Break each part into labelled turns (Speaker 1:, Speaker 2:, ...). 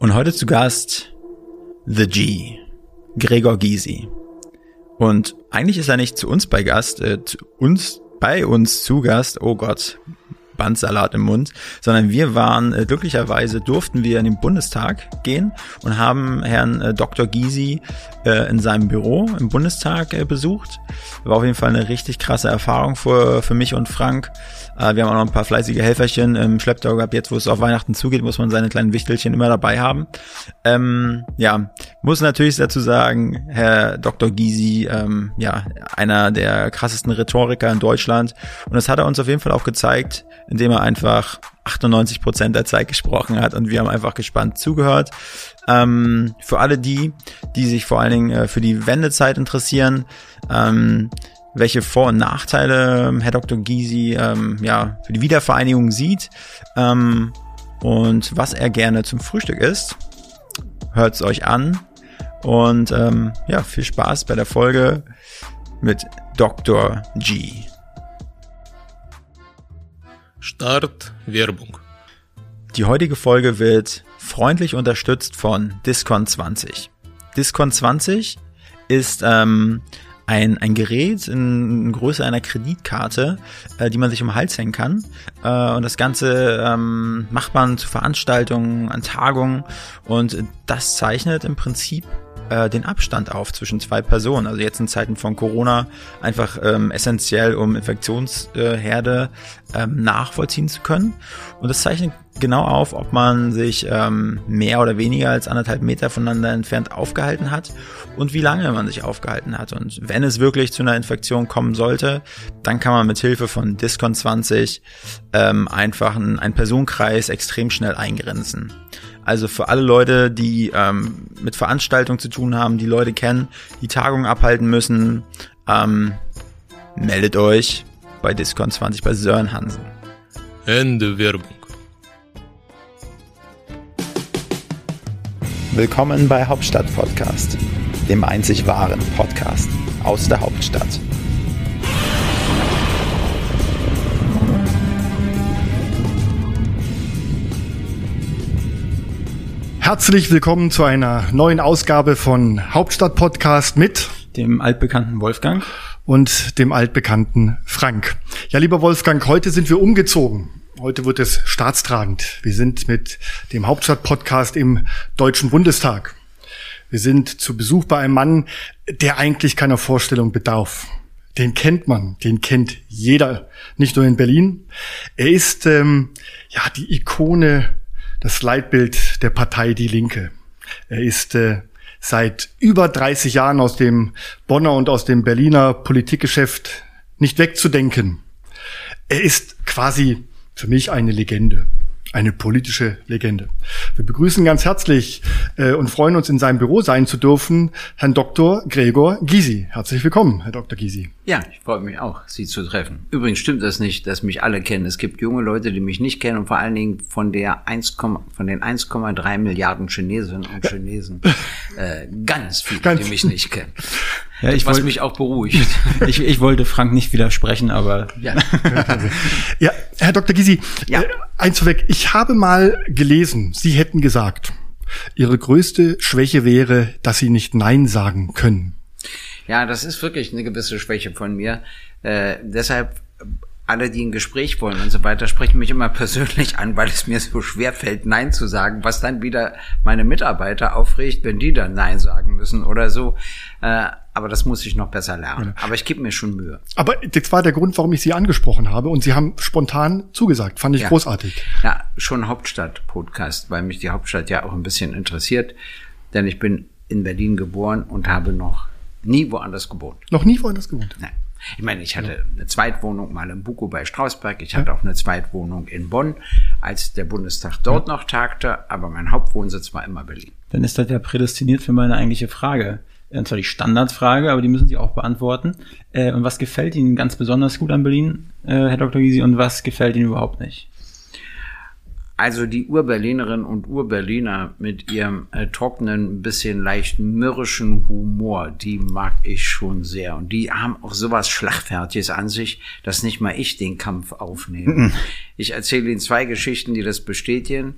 Speaker 1: Und heute zu Gast The G, Gregor Gysi. Und eigentlich ist er nicht zu uns bei Gast, äh, zu uns bei uns zu Gast. Oh Gott, Bandsalat im Mund, sondern wir waren, äh, glücklicherweise durften wir in den Bundestag gehen und haben Herrn äh, Dr. Gysi äh, in seinem Büro im Bundestag äh, besucht. War auf jeden Fall eine richtig krasse Erfahrung für, für mich und Frank. Äh, wir haben auch noch ein paar fleißige Helferchen im Schlepptau gehabt. Jetzt, wo es auf Weihnachten zugeht, muss man seine kleinen Wichtelchen immer dabei haben. Ähm, ja, muss natürlich dazu sagen, Herr Dr. Gysi, ähm, ja, einer der krassesten Rhetoriker in Deutschland. Und das hat er uns auf jeden Fall auch gezeigt, indem er einfach 98 Prozent der Zeit gesprochen hat und wir haben einfach gespannt zugehört. Ähm, für alle die, die sich vor allen Dingen äh, für die Wendezeit interessieren, ähm, welche Vor- und Nachteile ähm, Herr Dr. Gysi ähm, ja, für die Wiedervereinigung sieht ähm, und was er gerne zum Frühstück isst. Hört es euch an und ähm, ja, viel Spaß bei der Folge mit Dr. G.
Speaker 2: Start Werbung.
Speaker 1: Die heutige Folge wird freundlich unterstützt von Discon 20. Discon 20 ist ähm, ein, ein Gerät in Größe einer Kreditkarte, äh, die man sich um den Hals hängen kann. Äh, und das Ganze ähm, macht man zu Veranstaltungen, an Tagungen. Und das zeichnet im Prinzip äh, den Abstand auf zwischen zwei Personen. Also jetzt in Zeiten von Corona einfach ähm, essentiell, um Infektionsherde ähm, nachvollziehen zu können. Und das zeichnet genau auf, ob man sich ähm, mehr oder weniger als anderthalb Meter voneinander entfernt aufgehalten hat und wie lange man sich aufgehalten hat. Und wenn es wirklich zu einer Infektion kommen sollte, dann kann man mit Hilfe von Discon 20 ähm, einfach einen, einen Personenkreis extrem schnell eingrenzen. Also für alle Leute, die ähm, mit Veranstaltungen zu tun haben, die Leute kennen, die Tagungen abhalten müssen, ähm, meldet euch bei Discon 20 bei Sören Hansen.
Speaker 2: Ende Werbung.
Speaker 1: Willkommen bei Hauptstadt Podcast, dem einzig wahren Podcast aus der Hauptstadt.
Speaker 3: Herzlich willkommen zu einer neuen Ausgabe von Hauptstadt Podcast mit
Speaker 1: dem altbekannten Wolfgang
Speaker 3: und dem altbekannten Frank. Ja, lieber Wolfgang, heute sind wir umgezogen. Heute wird es staatstragend. Wir sind mit dem Hauptstadt Podcast im Deutschen Bundestag. Wir sind zu Besuch bei einem Mann, der eigentlich keiner Vorstellung bedarf. Den kennt man, den kennt jeder, nicht nur in Berlin. Er ist ähm, ja die Ikone das Leitbild der Partei Die Linke. Er ist äh, seit über 30 Jahren aus dem Bonner und aus dem Berliner Politikgeschäft nicht wegzudenken. Er ist quasi für mich eine Legende eine politische Legende. Wir begrüßen ganz herzlich äh, und freuen uns, in seinem Büro sein zu dürfen, Herrn Dr. Gregor Gysi. Herzlich willkommen, Herr Dr. Gysi.
Speaker 4: Ja, ich freue mich auch, Sie zu treffen. Übrigens stimmt das nicht, dass mich alle kennen. Es gibt junge Leute, die mich nicht kennen und vor allen Dingen von der 1, von den 1,3 Milliarden Chinesinnen und Chinesen äh, ganz viele, ganz die mich nicht kennen. Ja, ich was wollt, mich auch beruhigt.
Speaker 1: ich, ich wollte Frank nicht widersprechen, aber
Speaker 3: ja. ja, Herr Dr. Gysi, ja. äh, eins vorweg. Ich habe mal gelesen, Sie hätten gesagt, Ihre größte Schwäche wäre, dass Sie nicht Nein sagen können.
Speaker 4: Ja, das ist wirklich eine gewisse Schwäche von mir. Äh, deshalb alle, die ein Gespräch wollen und so weiter, sprechen mich immer persönlich an, weil es mir so schwer fällt, Nein zu sagen, was dann wieder meine Mitarbeiter aufregt, wenn die dann Nein sagen müssen oder so. Äh, aber das muss ich noch besser lernen. Aber ich gebe mir schon Mühe.
Speaker 3: Aber das war der Grund, warum ich Sie angesprochen habe und Sie haben spontan zugesagt. Fand ich
Speaker 4: ja.
Speaker 3: großartig.
Speaker 4: Ja, schon Hauptstadt-Podcast, weil mich die Hauptstadt ja auch ein bisschen interessiert. Denn ich bin in Berlin geboren und habe noch nie woanders gewohnt.
Speaker 3: Noch nie woanders gewohnt?
Speaker 4: Nein. Ich meine, ich hatte eine Zweitwohnung mal in Buko bei Strausberg. Ich hatte auch eine Zweitwohnung in Bonn, als der Bundestag dort noch tagte. Aber mein Hauptwohnsitz war immer Berlin.
Speaker 1: Dann ist das ja prädestiniert für meine eigentliche Frage. Und zwar die Standardfrage, aber die müssen Sie auch beantworten. Äh, und was gefällt Ihnen ganz besonders gut an Berlin, äh, Herr Dr. Gysi, und was gefällt Ihnen überhaupt nicht?
Speaker 4: Also die Urberlinerinnen und Urberliner mit ihrem äh, trockenen, bisschen leicht mürrischen Humor, die mag ich schon sehr. Und die haben auch sowas Schlachtfertiges an sich, dass nicht mal ich den Kampf aufnehme. Mhm. Ich erzähle Ihnen zwei Geschichten, die das bestätigen.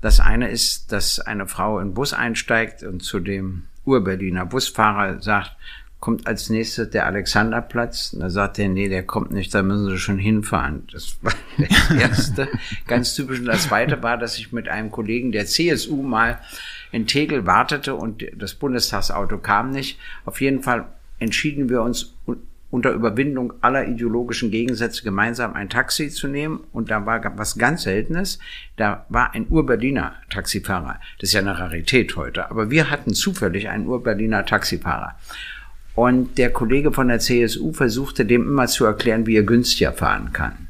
Speaker 4: Das eine ist, dass eine Frau in den Bus einsteigt und zu dem Ur-Berliner Busfahrer sagt, kommt als nächstes der Alexanderplatz. Und da sagt er, nee, der kommt nicht, da müssen Sie schon hinfahren. Das war das erste, ganz typisch. Und das zweite war, dass ich mit einem Kollegen der CSU mal in Tegel wartete und das Bundestagsauto kam nicht. Auf jeden Fall entschieden wir uns unter Überwindung aller ideologischen Gegensätze gemeinsam ein Taxi zu nehmen. Und da war was ganz Seltenes. Da war ein Ur-Berliner Taxifahrer. Das ist ja eine Rarität heute. Aber wir hatten zufällig einen Ur-Berliner Taxifahrer. Und der Kollege von der CSU versuchte dem immer zu erklären, wie er günstiger fahren kann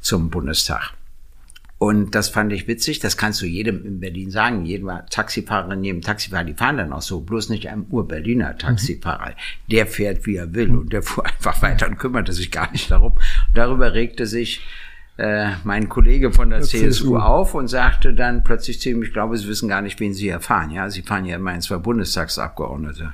Speaker 4: zum Bundestag. Und das fand ich witzig. Das kannst du jedem in Berlin sagen. Jedem Taxifahrerin, jedem Taxifahrer, die fahren dann auch so. Bloß nicht einem Ur-Berliner Taxifahrer. Mhm. Der fährt, wie er will. Und der fuhr einfach weiter und kümmerte sich gar nicht darum. Und darüber regte sich äh, mein Kollege von der, der CSU, CSU, auf und sagte dann plötzlich zu ihm, ich glaube, Sie wissen gar nicht, wen Sie hier fahren. Ja, Sie fahren ja immerhin zwei Bundestagsabgeordnete.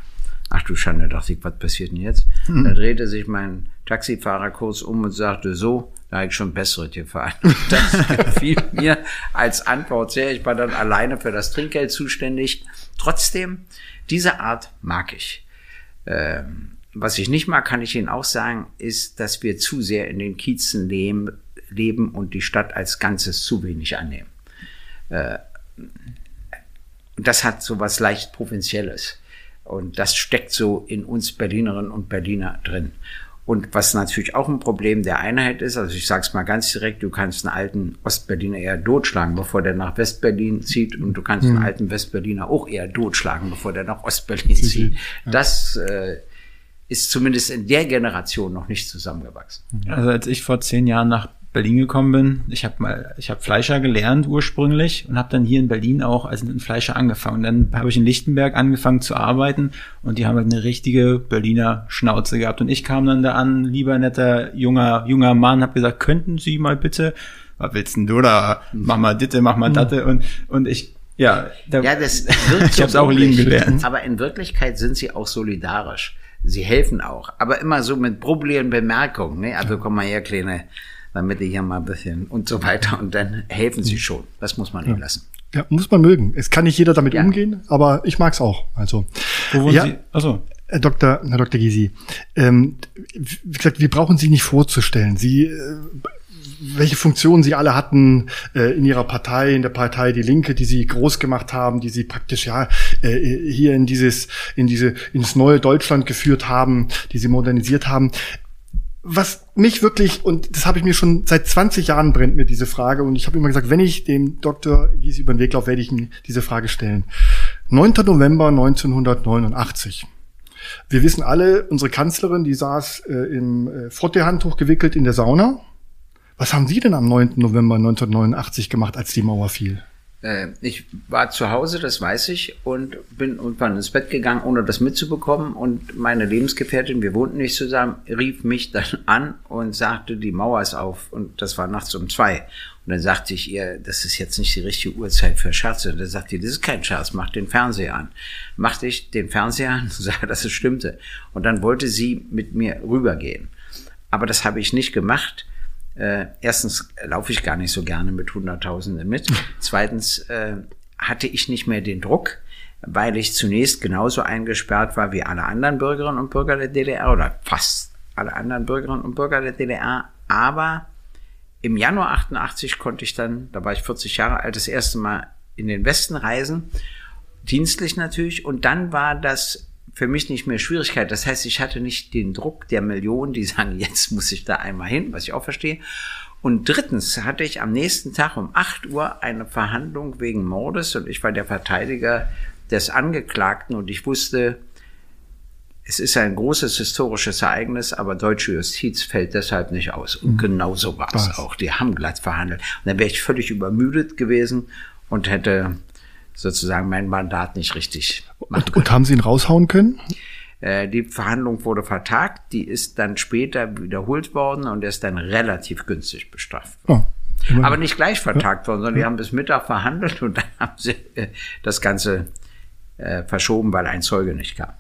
Speaker 4: Ach du Schande, dachte ich, was passiert denn jetzt? Mhm. Da drehte sich mein Taxifahrer kurz um und sagte, so, da habe ich schon bessere gefahren. Das fiel mir als Antwort sehr. Ich war dann alleine für das Trinkgeld zuständig. Trotzdem, diese Art mag ich. Ähm, was ich nicht mag, kann ich Ihnen auch sagen, ist, dass wir zu sehr in den Kiezen leben, leben und die Stadt als Ganzes zu wenig annehmen. Äh, das hat so was leicht Provinzielles. Und das steckt so in uns Berlinerinnen und Berliner drin. Und was natürlich auch ein Problem der Einheit ist, also ich sage es mal ganz direkt, du kannst einen alten Ostberliner eher totschlagen, bevor der nach Westberlin zieht und du kannst mhm. einen alten Westberliner auch eher totschlagen, bevor der nach Ostberlin zieht. Ja. Das äh, ist zumindest in der Generation noch nicht zusammengewachsen.
Speaker 1: Also als ich vor zehn Jahren nach Berlin gekommen bin, ich habe mal, ich habe Fleischer gelernt ursprünglich und habe dann hier in Berlin auch als ein Fleischer angefangen. Dann habe ich in Lichtenberg angefangen zu arbeiten und die haben halt eine richtige Berliner Schnauze gehabt. Und ich kam dann da an, lieber netter junger junger Mann, habe gesagt, könnten Sie mal bitte, was willst denn du da? Mach mal ditte, mach mal datte und und ich ja,
Speaker 4: da, ja, das wirkt ich habe es auch lieben gelernt. Aber in Wirklichkeit sind sie auch solidarisch. Sie helfen auch, aber immer so mit Problemen Bemerkungen. Ne? Also komm mal her, kleine damit ihr hier mal ein bisschen und so weiter. Und dann helfen sie schon. Das muss man ihnen lassen.
Speaker 3: Ja, muss man mögen. Es kann nicht jeder damit ja. umgehen, aber ich mag's auch. Also,
Speaker 1: Wo wollen ja, Sie? Achso.
Speaker 3: Herr Dr. Herr Dr. Gysi, ähm, wie gesagt, wir brauchen Sie nicht vorzustellen. Sie, äh, welche Funktionen Sie alle hatten äh, in Ihrer Partei, in der Partei Die Linke, die Sie groß gemacht haben, die Sie praktisch ja äh, hier in dieses, in diese, ins neue Deutschland geführt haben, die Sie modernisiert haben was mich wirklich, und das habe ich mir schon seit 20 Jahren brennt mir diese Frage, und ich habe immer gesagt, wenn ich dem Dr. Gysi über den Weg laufe, werde ich ihm diese Frage stellen. 9. November 1989. Wir wissen alle, unsere Kanzlerin, die saß äh, im äh, Frottee-Handtuch gewickelt in der Sauna. Was haben Sie denn am 9. November 1989 gemacht, als die Mauer fiel?
Speaker 4: Äh, ich war zu Hause, das weiß ich, und bin irgendwann ins Bett gegangen, ohne das mitzubekommen. Und meine Lebensgefährtin, wir wohnten nicht zusammen, rief mich dann an und sagte, die Mauer ist auf. Und das war nachts um zwei. Und dann sagte ich ihr, das ist jetzt nicht die richtige Uhrzeit für Scherze. Und dann sagte sie, das ist kein Scherz, mach den Fernseher an. Machte ich den Fernseher an und sagte, dass es stimmte. Und dann wollte sie mit mir rübergehen. Aber das habe ich nicht gemacht äh, erstens laufe ich gar nicht so gerne mit Hunderttausenden mit. Zweitens äh, hatte ich nicht mehr den Druck, weil ich zunächst genauso eingesperrt war wie alle anderen Bürgerinnen und Bürger der DDR oder fast alle anderen Bürgerinnen und Bürger der DDR. Aber im Januar 88 konnte ich dann, da war ich 40 Jahre alt, das erste Mal in den Westen reisen, dienstlich natürlich. Und dann war das für mich nicht mehr Schwierigkeit. Das heißt, ich hatte nicht den Druck der Millionen, die sagen, jetzt muss ich da einmal hin, was ich auch verstehe. Und drittens hatte ich am nächsten Tag um 8 Uhr eine Verhandlung wegen Mordes und ich war der Verteidiger des Angeklagten und ich wusste, es ist ein großes historisches Ereignis, aber deutsche Justiz fällt deshalb nicht aus. Und mhm. genau so war es auch. Die haben glatt verhandelt. Und dann wäre ich völlig übermüdet gewesen und hätte sozusagen mein Mandat nicht richtig
Speaker 3: machen Und, und haben Sie ihn raushauen können?
Speaker 4: Äh, die Verhandlung wurde vertagt, die ist dann später wiederholt worden und er ist dann relativ günstig bestraft worden. Oh, Aber nicht gleich vertagt ja. worden, sondern ja. die haben bis Mittag verhandelt und dann haben sie äh, das Ganze äh, verschoben, weil ein Zeuge nicht kam.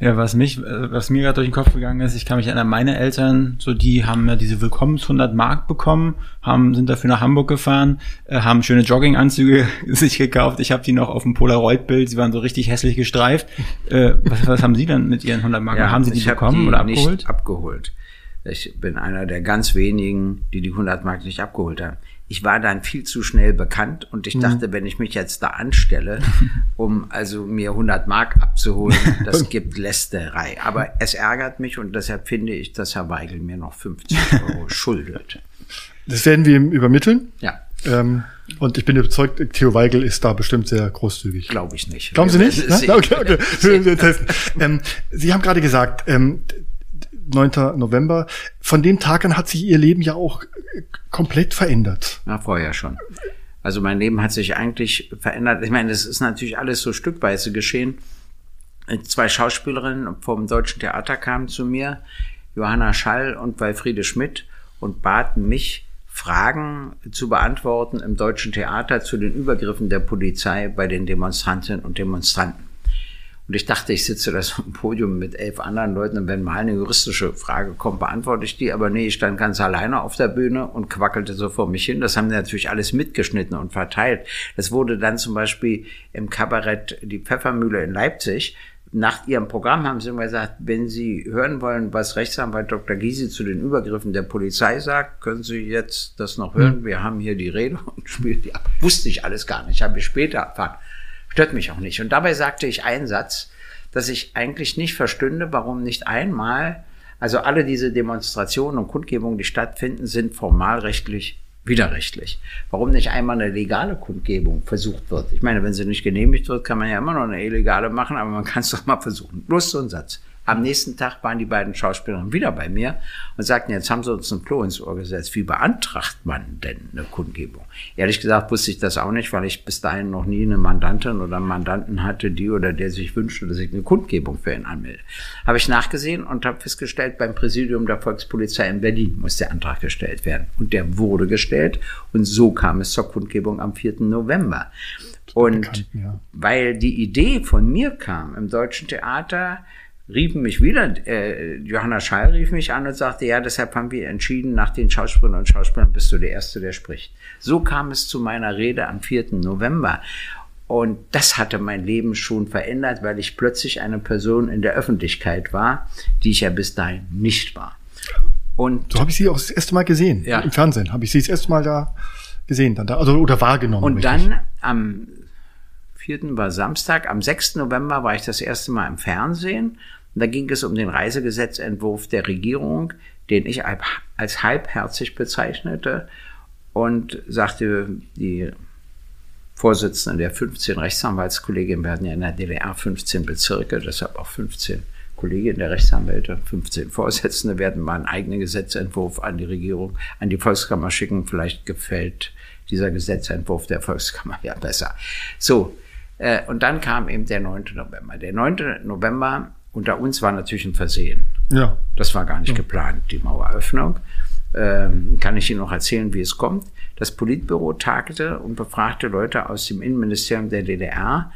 Speaker 1: Ja, was mich, äh, was mir gerade durch den Kopf gegangen ist, ich kann mich erinnern, meine Eltern, so die haben ja diese Willkommens 100 Mark bekommen, haben, sind dafür nach Hamburg gefahren, äh, haben schöne Jogginganzüge sich gekauft. Ich habe die noch auf dem Polaroid-Bild, sie waren so richtig hässlich gestreift. Äh, was, was haben Sie denn mit Ihren 100 Mark?
Speaker 4: Ja,
Speaker 1: haben Sie die bekommen
Speaker 4: die
Speaker 1: oder abgeholt?
Speaker 4: Nicht abgeholt. Ich bin einer der ganz wenigen, die die 100 Mark nicht abgeholt haben. Ich war dann viel zu schnell bekannt und
Speaker 1: Mhm.
Speaker 4: ich dachte, wenn ich mich jetzt da anstelle, um also mir 100 Mark abzuholen, das gibt Lästerei. Aber es ärgert mich und deshalb finde ich, dass Herr Weigel mir noch 50 Euro schuldet.
Speaker 3: Das werden wir ihm übermitteln.
Speaker 4: Ja,
Speaker 3: Ähm, und ich bin überzeugt, Theo Weigel ist da bestimmt sehr großzügig.
Speaker 4: glaube ich nicht.
Speaker 3: Glauben Sie nicht? okay, okay. Wir testen. Ähm, Sie haben gerade gesagt, ähm, 9. November, von dem Tag an hat sich Ihr Leben ja auch komplett verändert.
Speaker 4: Ja, vorher schon. Also mein Leben hat sich eigentlich verändert. Ich meine, das ist natürlich alles so stückweise geschehen. Zwei Schauspielerinnen vom Deutschen Theater kamen zu mir, Johanna Schall und Walfriede Schmidt, und baten mich, Fragen zu beantworten im Deutschen Theater zu den Übergriffen der Polizei bei den Demonstrantinnen und Demonstranten. Und ich dachte, ich sitze da so im Podium mit elf anderen Leuten und wenn mal eine juristische Frage kommt, beantworte ich die. Aber nee, ich stand ganz alleine auf der Bühne und quackelte so vor mich hin. Das haben die natürlich alles mitgeschnitten und verteilt. Das wurde dann zum Beispiel im Kabarett Die Pfeffermühle in Leipzig. Nach ihrem Programm haben sie immer gesagt, wenn Sie hören wollen, was Rechtsanwalt Dr. Gysi zu den Übergriffen der Polizei sagt, können Sie jetzt das noch hören. Wir haben hier die Rede und spielen die ab. Wusste ich alles gar nicht, habe ich später erfahren. Stört mich auch nicht. Und dabei sagte ich einen Satz, dass ich eigentlich nicht verstünde, warum nicht einmal, also alle diese Demonstrationen und Kundgebungen, die stattfinden, sind formalrechtlich widerrechtlich. Warum nicht einmal eine legale Kundgebung versucht wird? Ich meine, wenn sie nicht genehmigt wird, kann man ja immer noch eine illegale machen, aber man kann es doch mal versuchen. Bloß so ein Satz. Am nächsten Tag waren die beiden Schauspielerinnen wieder bei mir und sagten, jetzt haben sie uns ein Klo ins Ohr gesetzt. Wie beantragt man denn eine Kundgebung? Ehrlich gesagt wusste ich das auch nicht, weil ich bis dahin noch nie eine Mandantin oder einen Mandanten hatte, die oder der sich wünschte, dass ich eine Kundgebung für ihn anmelde. Habe ich nachgesehen und habe festgestellt, beim Präsidium der Volkspolizei in Berlin muss der Antrag gestellt werden. Und der wurde gestellt und so kam es zur Kundgebung am 4. November. Und
Speaker 3: Bekannt, ja.
Speaker 4: weil die Idee von mir kam im Deutschen Theater, riefen mich wieder, äh, Johanna Schall rief mich an und sagte, ja, deshalb haben wir entschieden, nach den Schauspielern und Schauspielern bist du der Erste, der spricht. So kam es zu meiner Rede am 4. November. Und das hatte mein Leben schon verändert, weil ich plötzlich eine Person in der Öffentlichkeit war, die ich ja bis dahin nicht war. Und
Speaker 3: So habe ich Sie auch das erste Mal gesehen.
Speaker 4: Ja.
Speaker 3: Im Fernsehen habe ich Sie das erste Mal da gesehen, dann da, also oder wahrgenommen.
Speaker 4: Und
Speaker 3: richtig.
Speaker 4: dann am 4. war Samstag, am 6. November war ich das erste Mal im Fernsehen. Und da ging es um den Reisegesetzentwurf der Regierung, den ich als halbherzig bezeichnete und sagte, die Vorsitzende der 15 Rechtsanwaltskollegien, hatten ja in der DDR 15 Bezirke, deshalb auch 15 Kolleginnen der Rechtsanwälte, 15 Vorsitzende werden mal einen eigenen Gesetzentwurf an die Regierung, an die Volkskammer schicken. Vielleicht gefällt dieser Gesetzentwurf der Volkskammer ja besser. So, äh, und dann kam eben der 9. November. Der 9. November unter uns war natürlich ein Versehen.
Speaker 3: ja.
Speaker 4: Das war gar nicht geplant, die Maueröffnung. Ähm, kann ich Ihnen noch erzählen, wie es kommt. Das Politbüro tagte und befragte Leute aus dem Innenministerium der DDR,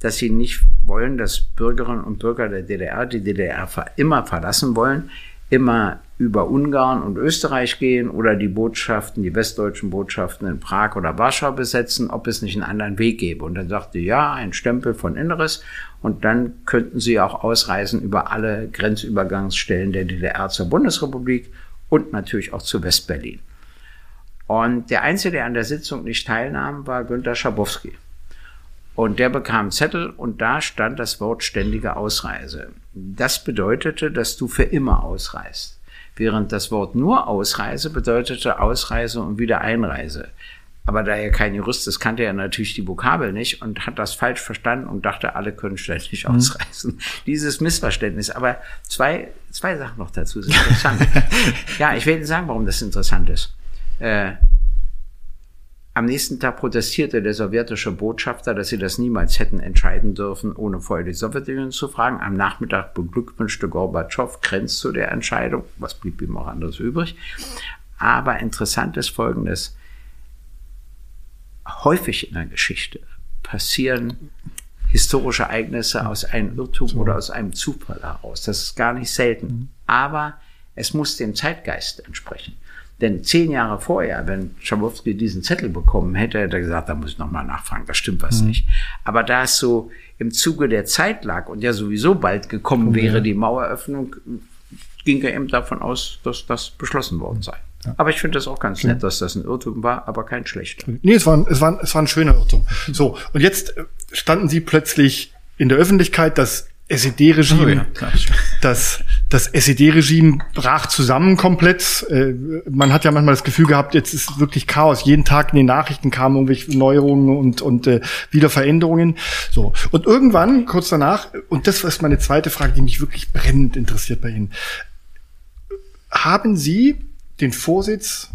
Speaker 4: dass sie nicht wollen, dass Bürgerinnen und Bürger der DDR die DDR immer verlassen wollen, immer über Ungarn und Österreich gehen oder die Botschaften, die westdeutschen Botschaften in Prag oder Warschau besetzen, ob es nicht einen anderen Weg gäbe. Und dann sagte, ja, ein Stempel von Inneres und dann könnten sie auch ausreisen über alle Grenzübergangsstellen der DDR zur Bundesrepublik und natürlich auch zu Westberlin. Und der Einzige, der an der Sitzung nicht teilnahm, war Günter Schabowski. Und der bekam Zettel und da stand das Wort ständige Ausreise. Das bedeutete, dass du für immer ausreist. Während das Wort nur Ausreise bedeutete Ausreise und wieder Einreise. Aber da er kein Jurist ist, kannte er natürlich die Vokabel nicht und hat das falsch verstanden und dachte, alle können ständig ausreisen. Dieses Missverständnis. Aber zwei, zwei Sachen noch dazu sind interessant. ja, ich will Ihnen sagen, warum das interessant ist. Äh, am nächsten Tag protestierte der sowjetische Botschafter, dass sie das niemals hätten entscheiden dürfen, ohne vorher die Sowjetunion zu fragen. Am Nachmittag beglückwünschte Gorbatschow Krenz zu der Entscheidung. Was blieb ihm auch anderes übrig? Aber interessant ist Folgendes. Häufig in der Geschichte passieren historische Ereignisse aus einem Irrtum oder aus einem Zufall heraus. Das ist gar nicht selten. Mhm. Aber es muss dem Zeitgeist entsprechen. Denn zehn Jahre vorher, wenn Schabowski diesen Zettel bekommen hätte, hätte er gesagt, da muss ich nochmal nachfragen, da stimmt was mhm. nicht. Aber da es so im Zuge der Zeit lag und ja sowieso bald gekommen wäre, die Maueröffnung, ging er eben davon aus, dass das beschlossen worden sei. Ja. Aber ich finde das auch ganz nett, dass das ein Irrtum war, aber kein schlechter.
Speaker 3: Nee, es war, ein, es war, es war ein schöner Irrtum. So, und jetzt standen sie plötzlich in der Öffentlichkeit, das SED-Regime, oh ja, das, das SED-Regime brach zusammen komplett. Äh, man hat ja manchmal das Gefühl gehabt, jetzt ist wirklich Chaos. Jeden Tag in den Nachrichten kamen irgendwelche Neuerungen und, und äh, wieder Veränderungen. So. Und irgendwann, kurz danach, und das ist meine zweite Frage, die mich wirklich brennend interessiert bei Ihnen. Haben Sie den Vorsitz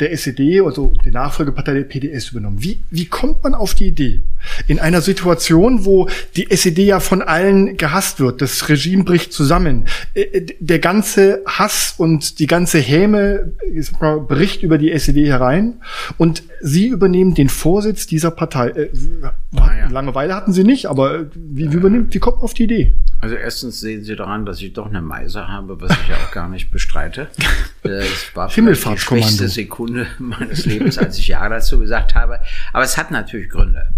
Speaker 3: der SED, also die Nachfolgepartei der PDS übernommen. Wie, wie kommt man auf die Idee? In einer Situation, wo die SED ja von allen gehasst wird, das Regime bricht zusammen, äh, äh, der ganze Hass und die ganze Häme bricht über die SED herein und Sie übernehmen den Vorsitz dieser Partei. Äh. Langeweile hatten Sie nicht, aber wie, wie, übernimmt, wie kommt man auf die Idee?
Speaker 4: Also erstens sehen Sie daran, dass ich doch eine Meise habe, was ich ja auch gar nicht bestreite.
Speaker 3: Es war die schwächste
Speaker 4: Sekunde meines Lebens, als ich Ja dazu gesagt habe. Aber es hat natürlich Gründe.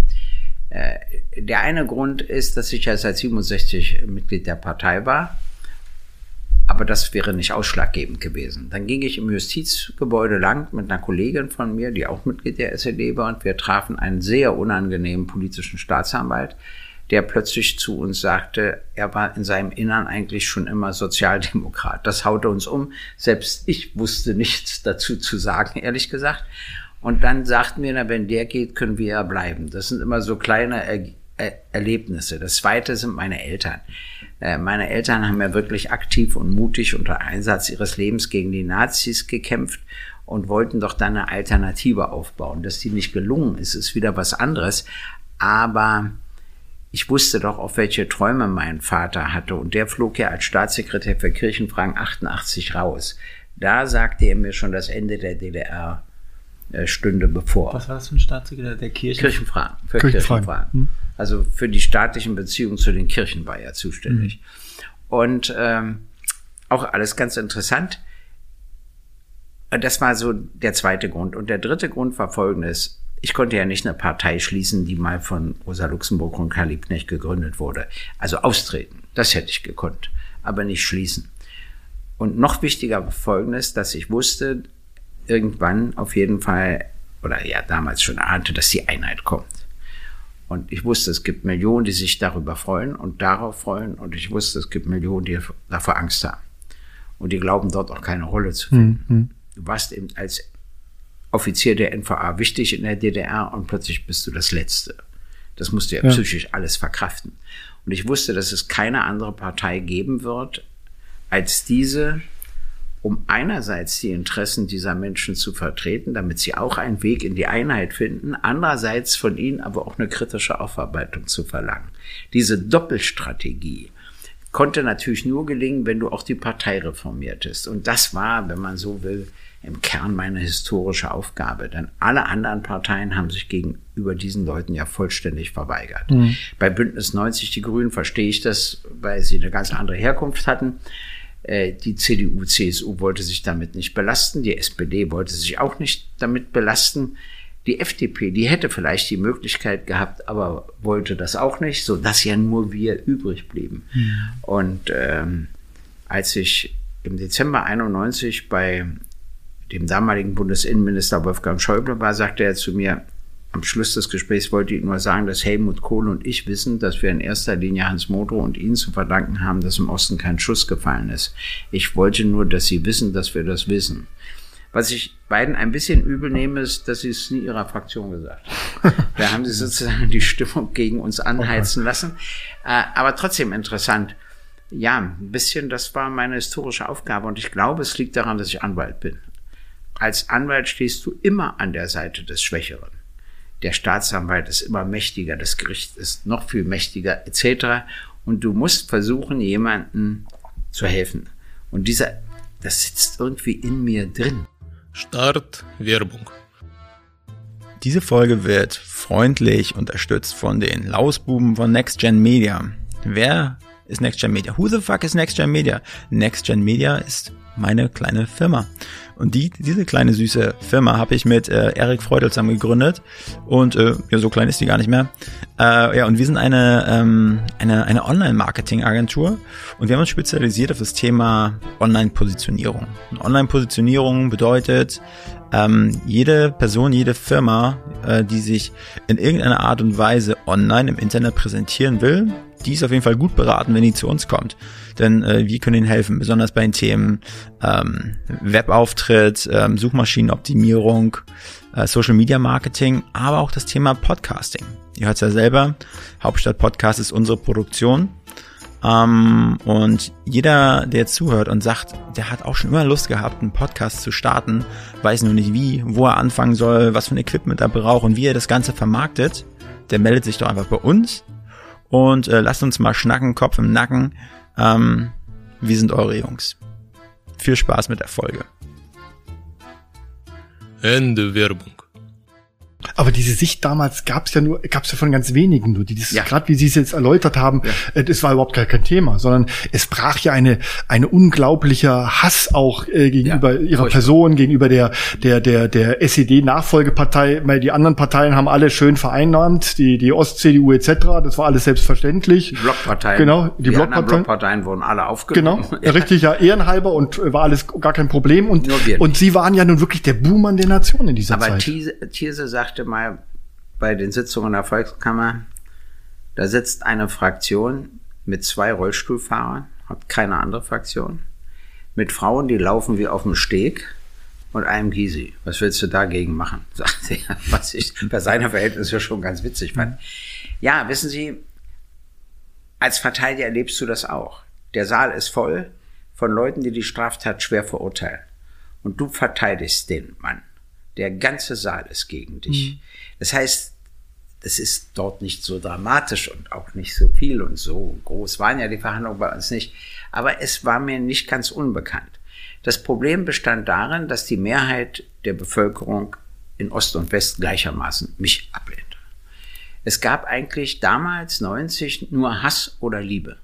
Speaker 4: Äh, der eine Grund ist, dass ich ja seit 67 Mitglied der Partei war. Aber das wäre nicht ausschlaggebend gewesen. Dann ging ich im Justizgebäude lang mit einer Kollegin von mir, die auch Mitglied der SED war, und wir trafen einen sehr unangenehmen politischen Staatsanwalt, der plötzlich zu uns sagte, er war in seinem Innern eigentlich schon immer Sozialdemokrat. Das haute uns um. Selbst ich wusste nichts dazu zu sagen, ehrlich gesagt. Und dann sagten wir, na, wenn der geht, können wir ja bleiben. Das sind immer so kleine er er Erlebnisse. Das zweite sind meine Eltern. Äh, meine Eltern haben ja wirklich aktiv und mutig unter Einsatz ihres Lebens gegen die Nazis gekämpft und wollten doch dann eine Alternative aufbauen. Dass die nicht gelungen ist, ist wieder was anderes. Aber ich wusste doch, auf welche Träume mein Vater hatte. Und der flog ja als Staatssekretär für Kirchenfragen 88 raus. Da sagte er mir schon das Ende der DDR stünde bevor.
Speaker 1: Was war das für ein Staatssekretär der Kirchen?
Speaker 4: Kirchenfragen. Für Kirchenfragen. Kirchenfragen. Hm. Also für die staatlichen Beziehungen zu den Kirchen war er zuständig. Hm. Und ähm, auch alles ganz interessant. Das war so der zweite Grund. Und der dritte Grund war folgendes. Ich konnte ja nicht eine Partei schließen, die mal von Rosa Luxemburg und Karl Liebknecht gegründet wurde. Also austreten. Das hätte ich gekonnt. Aber nicht schließen. Und noch wichtiger war Folgendes, dass ich wusste, irgendwann auf jeden Fall, oder ja damals schon ahnte, dass die Einheit kommt. Und ich wusste, es gibt Millionen, die sich darüber freuen und darauf freuen. Und ich wusste, es gibt Millionen, die davor Angst haben. Und die glauben dort auch keine Rolle zu finden. Mhm. Du warst eben als Offizier der NVA wichtig in der DDR und plötzlich bist du das Letzte. Das musst du ja, ja. psychisch alles verkraften. Und ich wusste, dass es keine andere Partei geben wird als diese, um einerseits die Interessen dieser Menschen zu vertreten, damit sie auch einen Weg in die Einheit finden, andererseits von ihnen aber auch eine kritische Aufarbeitung zu verlangen. Diese Doppelstrategie konnte natürlich nur gelingen, wenn du auch die Partei reformiertest. Und das war, wenn man so will, im Kern meine historische Aufgabe. Denn alle anderen Parteien haben sich gegenüber diesen Leuten ja vollständig verweigert. Mhm. Bei Bündnis 90 Die Grünen verstehe ich das, weil sie eine ganz andere Herkunft hatten. Äh, die CDU, CSU wollte sich damit nicht belasten, die SPD wollte sich auch nicht damit belasten. Die FDP, die hätte vielleicht die Möglichkeit gehabt, aber wollte das auch nicht, so dass ja nur wir übrig blieben. Mhm. Und ähm, als ich im Dezember 91 bei dem damaligen Bundesinnenminister Wolfgang Schäuble war, sagte er zu mir, am Schluss des Gesprächs wollte ich nur sagen, dass Helmut Kohl und ich wissen, dass wir in erster Linie Hans Modrow und Ihnen zu verdanken haben, dass im Osten kein Schuss gefallen ist. Ich wollte nur, dass Sie wissen, dass wir das wissen. Was ich beiden ein bisschen übel nehme, ist, dass sie es nie ihrer Fraktion gesagt haben. Da haben sie sozusagen die Stimmung gegen uns anheizen lassen. Äh, aber trotzdem interessant. Ja, ein bisschen, das war meine historische Aufgabe und ich glaube, es liegt daran, dass ich Anwalt bin. Als Anwalt stehst du immer an der Seite des Schwächeren der Staatsanwalt ist immer mächtiger, das Gericht ist noch viel mächtiger, etc. Und du musst versuchen, jemandem zu helfen. Und dieser, das sitzt irgendwie in mir drin.
Speaker 2: Start Werbung.
Speaker 1: Diese Folge wird freundlich unterstützt von den Lausbuben von NextGen Media. Wer ist NextGen Media? Who the fuck is NextGen Media? NextGen Media ist meine kleine Firma. Und die, diese kleine süße Firma habe ich mit äh, Erik Freudel zusammen gegründet. Und äh, ja, so klein ist die gar nicht mehr. Äh, ja, und wir sind eine, ähm, eine, eine Online-Marketing-Agentur und wir haben uns spezialisiert auf das Thema Online-Positionierung. Online-Positionierung bedeutet, ähm, jede Person, jede Firma, äh, die sich in irgendeiner Art und Weise online im Internet präsentieren will, die ist auf jeden Fall gut beraten, wenn die zu uns kommt. Denn äh, wir können ihnen helfen, besonders bei den Themen ähm, Webauftritt, ähm, Suchmaschinenoptimierung, äh, Social Media Marketing, aber auch das Thema Podcasting. Ihr hört es ja selber, Hauptstadt Podcast ist unsere Produktion. Ähm, und jeder, der zuhört und sagt, der hat auch schon immer Lust gehabt, einen Podcast zu starten, weiß nur nicht wie, wo er anfangen soll, was für ein Equipment er braucht und wie er das Ganze vermarktet, der meldet sich doch einfach bei uns und äh, lasst uns mal schnacken, Kopf im Nacken. Ähm, wir sind eure Jungs. Viel Spaß mit der Folge.
Speaker 2: Ende Werbung.
Speaker 3: Aber diese Sicht damals gab es ja nur, gab es ja von ganz wenigen nur, die das,
Speaker 4: Ja.
Speaker 3: gerade wie Sie es jetzt erläutert haben, äh, das war überhaupt gar kein Thema, sondern es brach ja eine, eine unglaublicher Hass auch äh, gegenüber
Speaker 4: Ja,
Speaker 3: ihrer
Speaker 4: furchtbar.
Speaker 3: Person, gegenüber der, der, der, der SED-Nachfolgepartei, weil die anderen Parteien haben alle schön vereinnahmt, die, die Ost-CDU etc., das war alles selbstverständlich.
Speaker 4: Die Blockparteien.
Speaker 3: Genau, die
Speaker 4: die
Speaker 3: Blockparteien.
Speaker 4: Blockparteien wurden alle
Speaker 3: Genau,
Speaker 4: aufgenommen.
Speaker 3: richtig, ja, ehrenhalber und äh, war alles gar kein Problem. Und, und. Sie waren ja nun wirklich der Buhmann der Nation in dieser
Speaker 4: Aber
Speaker 3: Zeit.
Speaker 4: Thiese, Thiese sagte mal bei den Sitzungen der Volkskammer, da sitzt eine Fraktion mit zwei Rollstuhlfahrern, hat keine andere Fraktion, mit Frauen, die laufen wie auf dem Steg und einem Gysi. Was willst du dagegen machen? Sagte er, was ich bei seiner Verhältnisse schon ganz witzig fand. Ja, wissen Sie, als Verteidiger erlebst du das auch. Der Saal ist voll von Leuten, die die Straftat schwer verurteilen. Und du verteidigst den Mann. Der ganze Saal ist gegen dich. Das heißt, das ist dort nicht so dramatisch und auch nicht so viel und so groß waren ja die Verhandlungen bei uns nicht. Aber es war mir nicht ganz unbekannt. Das Problem bestand darin, dass die Mehrheit der Bevölkerung in Ost und West gleichermaßen mich ablehnte. Es gab eigentlich damals 90 nur Hass oder Liebe.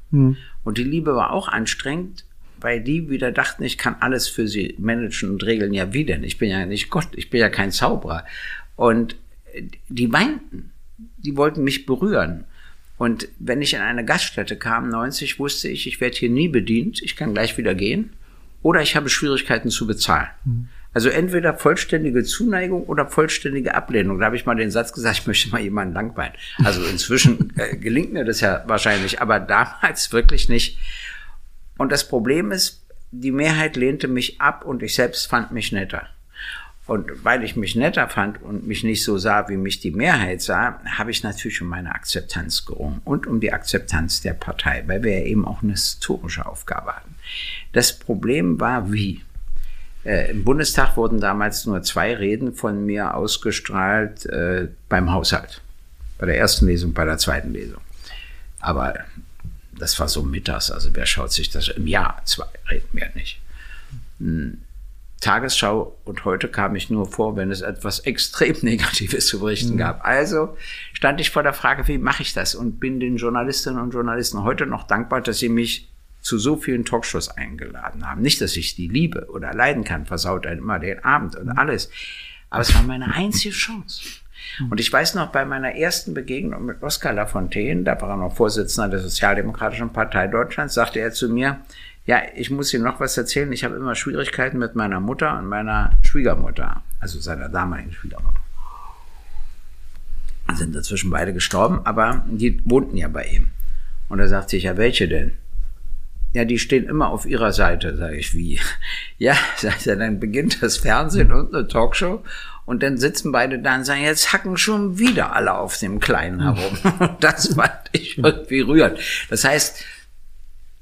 Speaker 4: Und die Liebe war auch anstrengend, weil die wieder dachten, ich kann alles für sie managen und regeln. Ja, wie denn? Ich bin ja nicht Gott, ich bin ja kein Zauberer. Und die weinten, die wollten mich berühren. Und wenn ich in eine Gaststätte kam, 90, wusste ich, ich werde hier nie bedient, ich kann gleich wieder gehen. Oder ich habe Schwierigkeiten zu bezahlen. Also entweder vollständige Zuneigung oder vollständige Ablehnung. Da habe ich mal den Satz gesagt, ich möchte mal jemanden langweilen. Also inzwischen äh, gelingt mir das ja wahrscheinlich, aber damals wirklich nicht. Und das Problem ist, die Mehrheit lehnte mich ab und ich selbst fand mich netter. Und weil ich mich netter fand und mich nicht so sah, wie mich die Mehrheit sah, habe ich natürlich um meine Akzeptanz gerungen und um die Akzeptanz der Partei, weil wir ja eben auch eine historische Aufgabe hatten. Das Problem war wie? Äh, Im Bundestag wurden damals nur zwei Reden von mir ausgestrahlt äh, beim Haushalt. Bei der ersten Lesung, bei der zweiten Lesung. Aber das war so mittags, also wer schaut sich das im Jahr? Zwei Reden mehr nicht. Hm. Tagesschau und heute kam ich nur vor, wenn es etwas extrem Negatives zu berichten gab. Also stand ich vor der Frage, wie mache ich das? Und bin den Journalistinnen und Journalisten heute noch dankbar, dass sie mich zu so vielen Talkshows eingeladen haben. Nicht, dass ich die liebe oder leiden kann, versaut einem immer den Abend und alles. Aber es war meine einzige Chance. Und ich weiß noch, bei meiner ersten Begegnung mit Oskar Lafontaine, da war er noch Vorsitzender der Sozialdemokratischen Partei Deutschlands, sagte er zu mir, ja, ich muss Ihnen noch was erzählen. Ich habe immer Schwierigkeiten mit meiner Mutter und meiner Schwiegermutter, also seiner damaligen Schwiegermutter. Sind dazwischen beide gestorben, aber die wohnten ja bei ihm. Und er sagte ich, ja, welche denn? Ja, die stehen immer auf ihrer Seite, sage ich, wie? Ja, sagt er, dann beginnt das Fernsehen und eine Talkshow und dann sitzen beide da und sagen, jetzt hacken schon wieder alle auf dem Kleinen herum. Und das fand ich irgendwie rührend. Das heißt,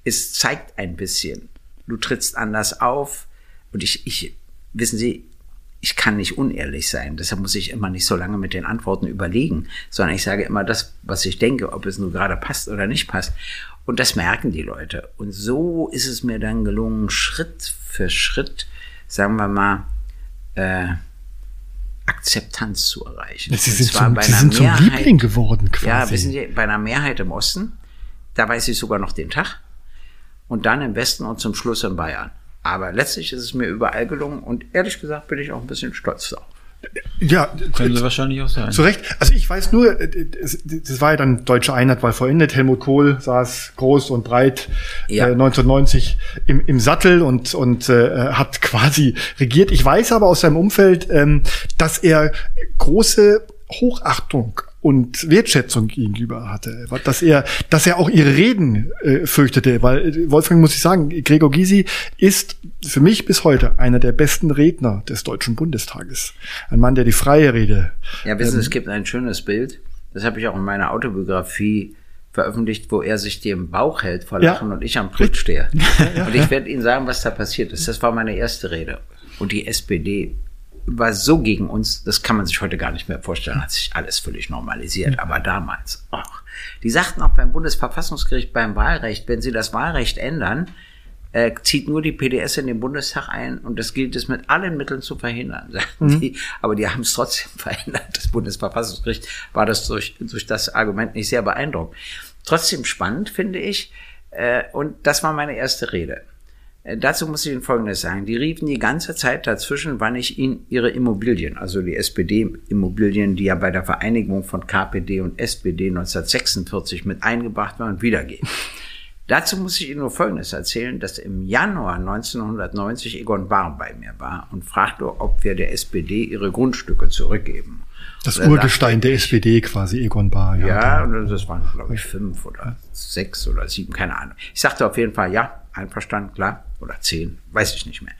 Speaker 4: es zeigt ein bisschen, du trittst anders auf und ich, ich, wissen Sie, ich kann nicht unehrlich sein. Deshalb muss ich immer nicht so lange mit den Antworten überlegen, sondern ich sage immer das, was ich denke, ob es nur gerade passt oder nicht passt. Und das merken die Leute. Und so ist es mir dann gelungen, Schritt für Schritt, sagen wir mal, äh, Akzeptanz zu erreichen.
Speaker 3: Sie sind, zum,
Speaker 4: bei
Speaker 3: Sie sind zum
Speaker 4: Mehrheit-
Speaker 3: Liebling geworden quasi.
Speaker 4: Ja, wissen Sie, bei einer Mehrheit im Osten, da weiß ich sogar noch den Tag. Und dann im Westen und zum Schluss in Bayern. Aber letztlich ist es mir überall gelungen und ehrlich gesagt bin ich auch ein bisschen stolz darauf.
Speaker 3: Ja,
Speaker 1: Können sie wahrscheinlich auch sein.
Speaker 3: Zu Recht. Also ich weiß nur, äh, es- das war ja dann deutsche Einheit war vollendet. Helmut Kohl saß groß und breit
Speaker 4: Ja.
Speaker 3: äh, 1990 im, im Sattel und, und äh, hat quasi regiert. Ich weiß aber aus seinem Umfeld, ähm, dass er große Hochachtung und Wertschätzung gegenüber hatte, dass er, dass er auch ihre Reden äh, fürchtete, weil äh, Wolfgang muss ich sagen, Gregor Gysi ist für mich bis heute einer der besten Redner des Deutschen Bundestages, ein Mann, der die freie Rede
Speaker 4: Ja, wissen Sie, es gibt ein schönes Bild, das habe ich auch in meiner Autobiografie veröffentlicht, wo er sich dem Bauch hält vor
Speaker 3: Ja.
Speaker 4: Lachen und ich am Pult stehe. Und ich werde Ihnen sagen, was da passiert ist. Das war meine erste Rede. Und die SPD war so gegen uns, das kann man sich heute gar nicht mehr vorstellen, hat sich alles völlig normalisiert. Aber damals, ach, die sagten auch beim Bundesverfassungsgericht beim Wahlrecht, wenn sie das Wahlrecht ändern, äh, zieht nur die PDS in den Bundestag ein und das gilt es mit allen Mitteln zu verhindern. sagten Die, aber die haben es trotzdem verhindert. Das Bundesverfassungsgericht war das durch, durch das Argument nicht sehr beeindruckt. Trotzdem spannend, finde ich. Äh, und das war meine erste Rede. Äh, Dazu muss ich Ihnen Folgendes sagen. Die riefen die ganze Zeit dazwischen, wann ich Ihnen Ihre Immobilien, also die SPD-Immobilien, die ja bei der Vereinigung von KPD und SPD 1946 mit eingebracht waren, wiedergeben. Dazu muss ich Ihnen nur Folgendes erzählen, dass im Januar 1990 Egon Bahr bei mir war und fragte, ob wir der SPD ihre Grundstücke zurückgeben.
Speaker 3: Das Urgestein der SPD quasi, Egon Bahr.
Speaker 4: ja, und das waren, glaube ich, fünf oder sechs oder sieben, keine Ahnung. Ich sagte auf jeden Fall, ja, einverstanden, klar. Oder zehn, weiß ich nicht mehr.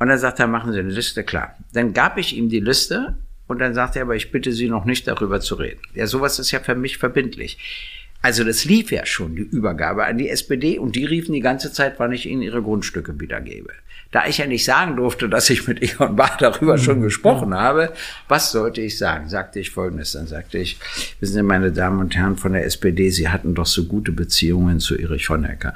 Speaker 4: Und dann sagte er, machen Sie eine Liste, klar. Dann gab ich ihm die Liste und dann sagte er, aber ich bitte Sie noch nicht darüber zu reden. Ja, sowas ist ja für mich verbindlich. Also das lief ja schon, die Übergabe an die SPD und die riefen die ganze Zeit, wann ich ihnen ihre Grundstücke wiedergebe. Da ich ja nicht sagen durfte, dass ich mit Egon Bach darüber schon gesprochen habe, was sollte ich sagen? Sagte ich Folgendes, dann sagte ich, wissen Sie, meine Damen und Herren von der SPD, Sie hatten doch so gute Beziehungen zu Erich Honecker.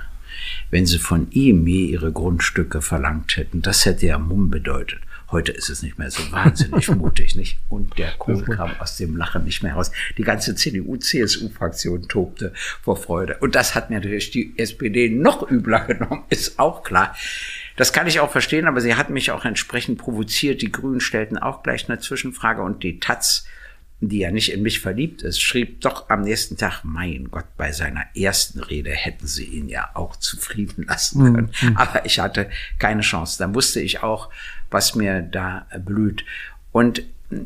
Speaker 4: Wenn Sie von ihm je Ihre Grundstücke verlangt hätten, das hätte ja Mumm bedeutet. Heute ist es nicht mehr so wahnsinnig mutig, nicht? Und der Kohl kam aus dem Lachen nicht mehr raus. Die ganze CDU-CSU-Fraktion tobte vor Freude. Und das hat natürlich die SPD noch übler genommen, ist auch klar. Das kann ich auch verstehen, aber sie hat mich auch entsprechend provoziert. Die Grünen stellten auch gleich eine Zwischenfrage und die Taz, die ja nicht in mich verliebt ist, schrieb doch am nächsten Tag, mein Gott, bei seiner ersten Rede hätten sie ihn ja auch zufrieden lassen können. Aber ich hatte keine Chance. Dann wusste ich auch, was mir da blüht. Und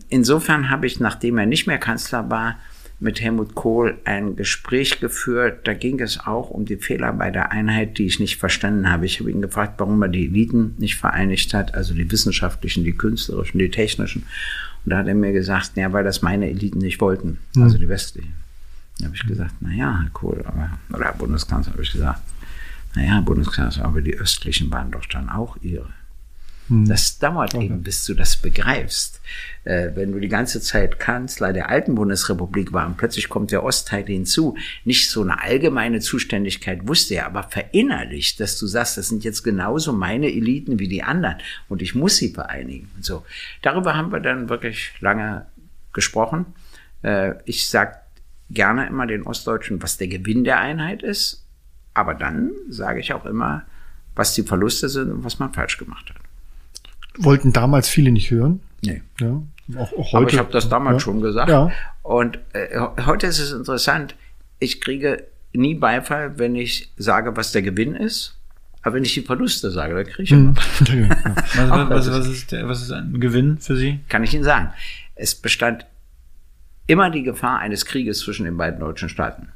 Speaker 4: insofern habe ich, nachdem er nicht mehr Kanzler war, mit Helmut Kohl ein Gespräch geführt. Da ging es auch um die Fehler bei der Einheit, die ich nicht verstanden habe. Ich habe ihn gefragt, warum er die Eliten nicht vereinigt hat, also die wissenschaftlichen, die künstlerischen, die technischen. Und da hat er mir gesagt, ja, weil das meine Eliten nicht wollten, also die westlichen. Da habe ich gesagt, na ja, Herr Kohl, aber, oder Bundeskanzler, habe ich gesagt, na ja, Herr Bundeskanzler, aber die östlichen waren doch dann auch ihre. Das dauert eben, bis du das begreifst. Äh, wenn du die ganze Zeit Kanzler der alten Bundesrepublik war und plötzlich kommt der Ostteil hinzu, nicht so eine allgemeine Zuständigkeit wusste er, aber verinnerlicht, dass du sagst, das sind jetzt genauso meine Eliten wie die anderen und ich muss sie vereinigen. Und so. Darüber haben wir dann wirklich lange gesprochen. Äh, ich sag gerne immer den Ostdeutschen, was der Gewinn der Einheit ist, aber dann sage ich auch immer, was die Verluste sind und was man falsch gemacht hat.
Speaker 3: Wollten damals viele nicht hören.
Speaker 4: Nee.
Speaker 3: Ja, auch, auch heute.
Speaker 4: Aber ich habe das damals
Speaker 3: ja.
Speaker 4: schon gesagt.
Speaker 3: Ja.
Speaker 4: Und äh, heute ist es interessant, ich kriege nie Beifall, wenn ich sage, was der Gewinn ist. Aber wenn ich die Verluste sage, dann kriege ich immer.
Speaker 3: Hm.
Speaker 1: Was, was, was, ist der, was ist ein Gewinn für Sie?
Speaker 4: Kann ich Ihnen sagen. Es bestand immer die Gefahr eines Krieges zwischen den beiden deutschen Staaten.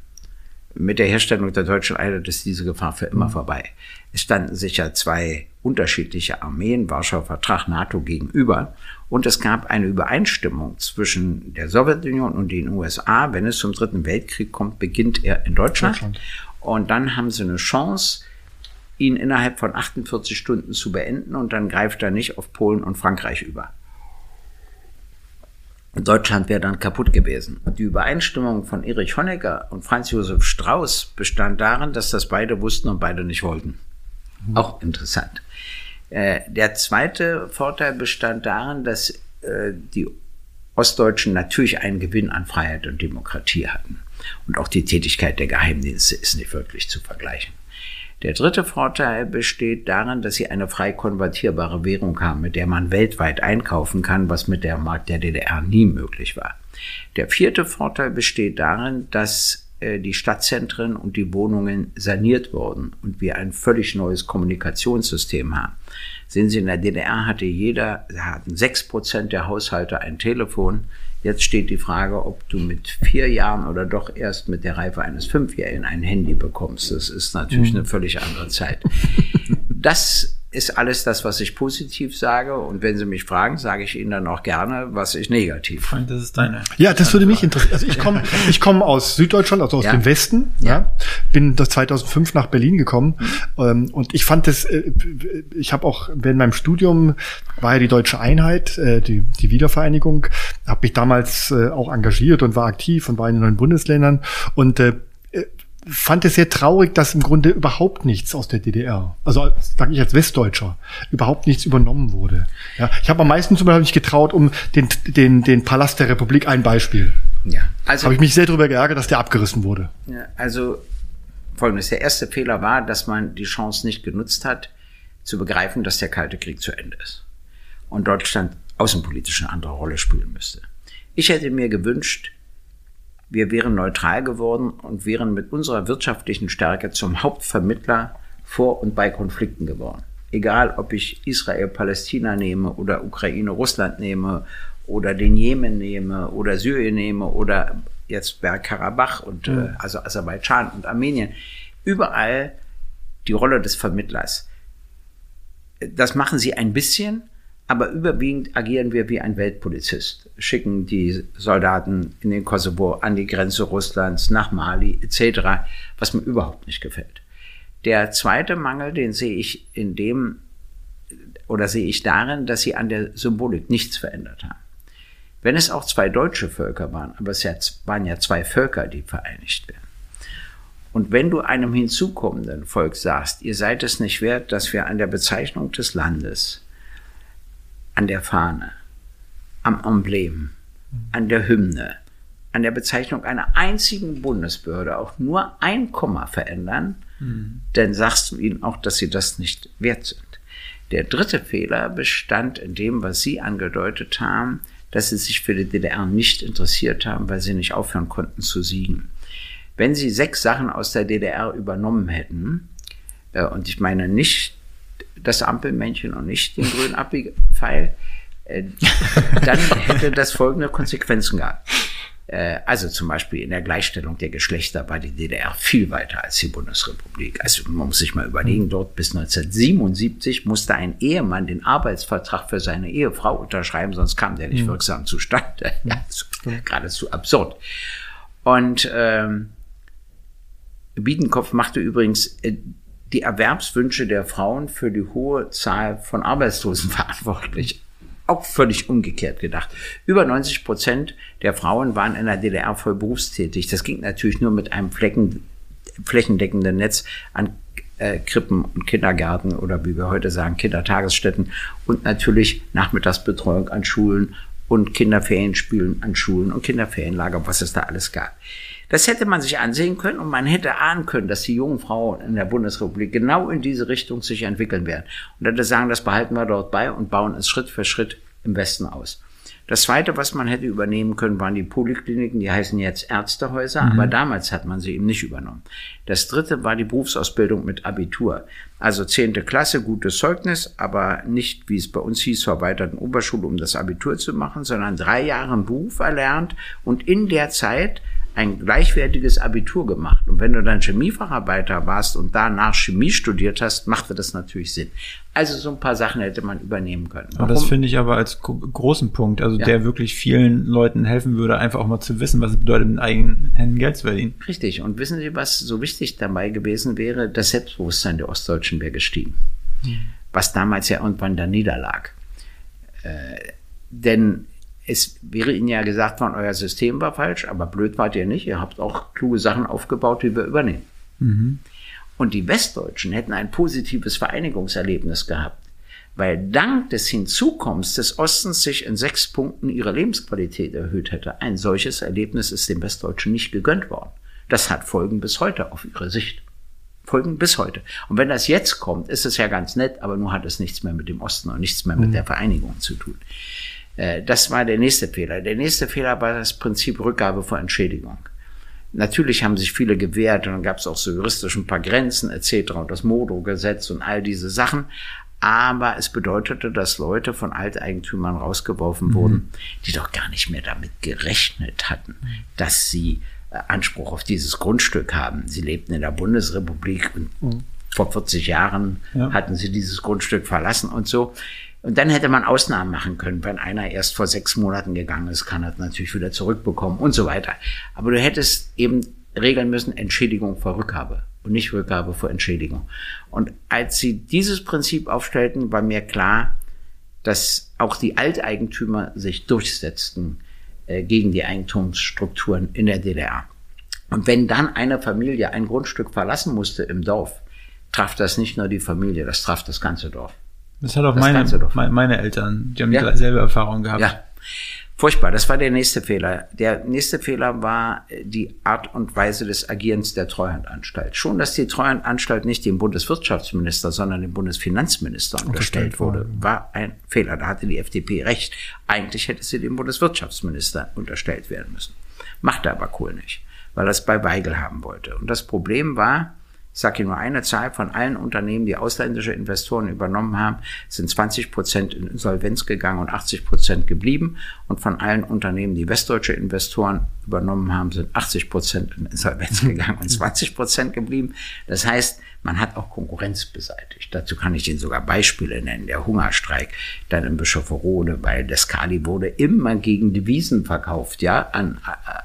Speaker 4: Mit der Herstellung der deutschen Einheit ist diese Gefahr für immer vorbei. Es standen sicher zwei unterschiedliche Armeen, Warschauer Vertrag, NATO gegenüber. Und es gab eine Übereinstimmung zwischen der Sowjetunion und den USA. Wenn es zum Dritten Weltkrieg kommt, beginnt er in Deutschland.
Speaker 3: Deutschland.
Speaker 4: Und dann haben sie eine Chance, ihn innerhalb von 48 Stunden zu beenden. Und dann greift er nicht auf Polen und Frankreich über. Deutschland wäre dann kaputt gewesen. Die Übereinstimmung von Erich Honecker und Franz Josef Strauß bestand darin, dass das beide wussten und beide nicht wollten. Auch interessant. Äh, der zweite Vorteil bestand darin, dass äh, die Ostdeutschen natürlich einen Gewinn an Freiheit und Demokratie hatten. Und auch die Tätigkeit der Geheimdienste ist nicht wirklich zu vergleichen. Der dritte Vorteil besteht darin, dass sie eine frei konvertierbare Währung haben, mit der man weltweit einkaufen kann, was mit der Markt der DDR nie möglich war. Der vierte Vorteil besteht darin, dass äh, die Stadtzentren und die Wohnungen saniert wurden und wir ein völlig neues Kommunikationssystem haben. Sehen Sie, in der DDR hatte jeder, hatten sechs Prozent der Haushalte ein Telefon. Jetzt steht die Frage, ob du mit vier Jahren oder doch erst mit der Reife eines Fünfjährigen ein Handy bekommst. Das ist natürlich mhm. eine völlig andere Zeit. Das ist alles das, was ich positiv sage. Und wenn Sie mich fragen, sage ich Ihnen dann auch gerne, was ich negativ.
Speaker 1: Frank, das ist deine.
Speaker 3: Ja, das würde mich interessieren. Also ich komme, ich komme aus Süddeutschland, also aus ja. dem Westen. Ja. ja. Bin 2005 nach Berlin gekommen mhm. und ich fand das. Äh, ich habe auch während meinem Studium war ja die deutsche Einheit, äh, die die Wiedervereinigung, habe mich damals äh, auch engagiert und war aktiv und war in den neuen Bundesländern und fand es sehr traurig, dass im Grunde überhaupt nichts aus der DDR, also sage ich als Westdeutscher, überhaupt nichts übernommen wurde. Ja, ich habe am meisten zum Beispiel nicht getraut um den, den, den Palast der Republik ein Beispiel. Ja, also habe ich mich sehr darüber geärgert, dass der abgerissen wurde.
Speaker 4: Ja, also folgendes: Der erste Fehler war, dass man die Chance nicht genutzt hat, zu begreifen, dass der Kalte Krieg zu Ende ist und Deutschland außenpolitisch eine andere Rolle spielen müsste. Ich hätte mir gewünscht, wir wären neutral geworden und wären mit unserer wirtschaftlichen Stärke zum Hauptvermittler vor und bei Konflikten geworden. Egal, ob ich Israel, Palästina nehme oder Ukraine, Russland nehme oder den Jemen nehme oder Syrien nehme oder jetzt Bergkarabach und mhm. äh, also Aserbaidschan und Armenien. Überall die Rolle des Vermittlers. Das machen sie ein bisschen, aber überwiegend agieren wir wie ein Weltpolizist, schicken die Soldaten in den Kosovo an die Grenze Russlands, nach Mali etc., was mir überhaupt nicht gefällt. Der zweite Mangel, den sehe ich in dem, oder sehe ich darin, dass sie an der Symbolik nichts verändert haben. Wenn es auch zwei deutsche Völker waren, aber es waren ja zwei Völker, die vereinigt werden. Und wenn du einem hinzukommenden Volk sagst, ihr seid es nicht wert, dass wir an der Bezeichnung des Landes an der Fahne, am Emblem, an der Hymne, an der Bezeichnung einer einzigen Bundesbehörde auch nur ein Komma verändern, mhm. dann sagst du ihnen auch, dass sie das nicht wert sind. Der dritte Fehler bestand in dem, was Sie angedeutet haben, dass Sie sich für die DDR nicht interessiert haben, weil Sie nicht aufhören konnten zu siegen. Wenn Sie sechs Sachen aus der DDR übernommen hätten, äh, und ich meine nicht das Ampelmännchen und nicht den grünen Abbiegepfeil, äh, dann hätte das folgende Konsequenzen gehabt. Äh, also zum Beispiel in der Gleichstellung der Geschlechter war die DDR viel weiter als die Bundesrepublik. Also man muss sich mal überlegen, dort bis 1977 musste ein Ehemann den Arbeitsvertrag für seine Ehefrau unterschreiben, sonst kam der nicht mhm. wirksam zustande. Also, geradezu absurd. Und ähm, Biedenkopf machte übrigens äh, die Erwerbswünsche der Frauen für die hohe Zahl von Arbeitslosen verantwortlich. Auch völlig umgekehrt gedacht. Über 90 Prozent der Frauen waren in der DDR voll berufstätig. Das ging natürlich nur mit einem Flecken, flächendeckenden Netz an äh, Krippen und Kindergärten oder wie wir heute sagen, Kindertagesstätten und natürlich Nachmittagsbetreuung an Schulen und Kinderferienspielen an Schulen und Kinderferienlager, was es da alles gab. Das hätte man sich ansehen können und man hätte ahnen können, dass die jungen Frauen in der Bundesrepublik genau in diese Richtung sich entwickeln werden. Und hätte sagen, das behalten wir dort bei und bauen es Schritt für Schritt im Westen aus. Das zweite, was man hätte übernehmen können, waren die Polikliniken, die heißen jetzt Ärztehäuser, mhm. aber damals hat man sie eben nicht übernommen. Das dritte war die Berufsausbildung mit Abitur. Also zehnte Klasse, gutes Zeugnis, aber nicht, wie es bei uns hieß, zur erweiterten Oberschule, um das Abitur zu machen, sondern drei Jahre Beruf erlernt und in der Zeit ein gleichwertiges Abitur gemacht. Und wenn du dann Chemiefacharbeiter warst und danach Chemie studiert hast, machte das natürlich Sinn. Also so ein paar Sachen hätte man übernehmen können.
Speaker 1: Warum? Aber das finde ich aber als großen Punkt, also ja. der wirklich vielen Leuten helfen würde, einfach auch mal zu wissen, was es bedeutet, mit eigenen Händen Geld zu verdienen.
Speaker 4: Richtig. Und wissen Sie, was so wichtig dabei gewesen wäre? Das Selbstbewusstsein der Ostdeutschen wäre gestiegen. Mhm. Was damals ja irgendwann da niederlag. Äh, denn es wäre Ihnen ja gesagt worden, euer System war falsch, aber blöd wart ihr nicht. Ihr habt auch kluge Sachen aufgebaut, die wir übernehmen. Mhm. Und die Westdeutschen hätten ein positives Vereinigungserlebnis gehabt, weil dank des Hinzukommens des Ostens sich in sechs Punkten ihre Lebensqualität erhöht hätte. Ein solches Erlebnis ist den Westdeutschen nicht gegönnt worden. Das hat Folgen bis heute auf ihre Sicht. Folgen bis heute. Und wenn das jetzt kommt, ist es ja ganz nett, aber nur hat es nichts mehr mit dem Osten und nichts mehr mit mhm. der Vereinigung zu tun. Äh, das war der nächste Fehler. Der nächste Fehler war das Prinzip Rückgabe vor Entschädigung. Natürlich haben sich viele gewehrt und dann gab es auch so juristisch ein paar Grenzen etc. und das Modo-Gesetz und all diese Sachen aber es bedeutete, dass Leute von Alteigentümern rausgeworfen mhm. wurden, die doch gar nicht mehr damit gerechnet hatten, dass sie äh, Anspruch auf dieses Grundstück haben. Sie lebten in der Bundesrepublik und mhm. vor 40 Jahren ja. hatten sie dieses Grundstück verlassen und so. Und dann hätte man Ausnahmen machen können. Wenn einer erst vor sechs Monaten gegangen ist, kann er natürlich wieder zurückbekommen und so weiter. Aber du hättest eben regeln müssen, Entschädigung vor Rückgabe und nicht Rückgabe vor Entschädigung. Und als sie dieses Prinzip aufstellten, war mir klar, dass auch die Alteigentümer sich durchsetzten äh, gegen die Eigentumsstrukturen in der DDR. Und wenn dann eine Familie ein Grundstück verlassen musste im Dorf, traf das nicht nur die Familie, das traf das ganze Dorf.
Speaker 1: Das hat auch das meine, meine Eltern, die haben ja. dieselbe Erfahrung gehabt.
Speaker 4: Ja. Furchtbar, das war der nächste Fehler. Der nächste Fehler war äh, die Art und Weise des Agierens der Treuhandanstalt. Schon, dass die Treuhandanstalt nicht dem Bundeswirtschaftsminister, sondern dem Bundesfinanzminister unterstellt wurde, war ein Fehler. Da hatte die FDP recht. Eigentlich hätte sie dem Bundeswirtschaftsminister unterstellt werden müssen. Machte aber Kohl nicht, weil er es bei Weigel haben wollte. Und das Problem war, ich sage Ihnen nur eine Zahl von allen Unternehmen, die ausländische Investoren übernommen haben, sind 20 Prozent in Insolvenz gegangen und 80 Prozent geblieben. Und von allen Unternehmen, die westdeutsche Investoren übernommen haben, sind 80 Prozent in Insolvenz gegangen und 20 Prozent geblieben. Das heißt, man hat auch Konkurrenz beseitigt. Dazu kann ich Ihnen sogar Beispiele nennen. Der Hungerstreik dann in Bischofferode, weil das Kali wurde immer gegen Devisen verkauft, ja, an,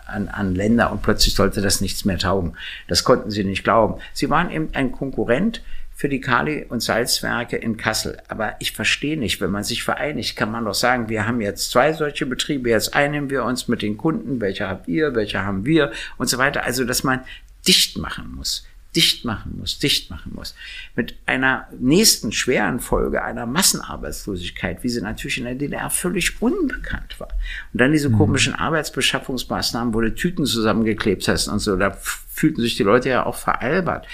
Speaker 4: an, an Länder und plötzlich sollte das nichts mehr taugen. Das konnten sie nicht glauben. Sie waren eben ein Konkurrent für die Kali- und Salzwerke in Kassel. Aber ich verstehe nicht, wenn man sich vereinigt, kann man doch sagen, wir haben jetzt zwei solche Betriebe, jetzt einigen wir uns mit den Kunden, welche habt ihr, welche haben wir und so weiter. Also, dass man dicht machen muss dicht machen muss, dicht machen muss. Mit einer nächsten schweren Folge einer Massenarbeitslosigkeit, wie sie natürlich in der DDR völlig unbekannt war. Und dann diese mhm. komischen Arbeitsbeschaffungsmaßnahmen, wo du Tüten zusammengeklebt hast und so, da fühlten sich die Leute ja auch veralbert.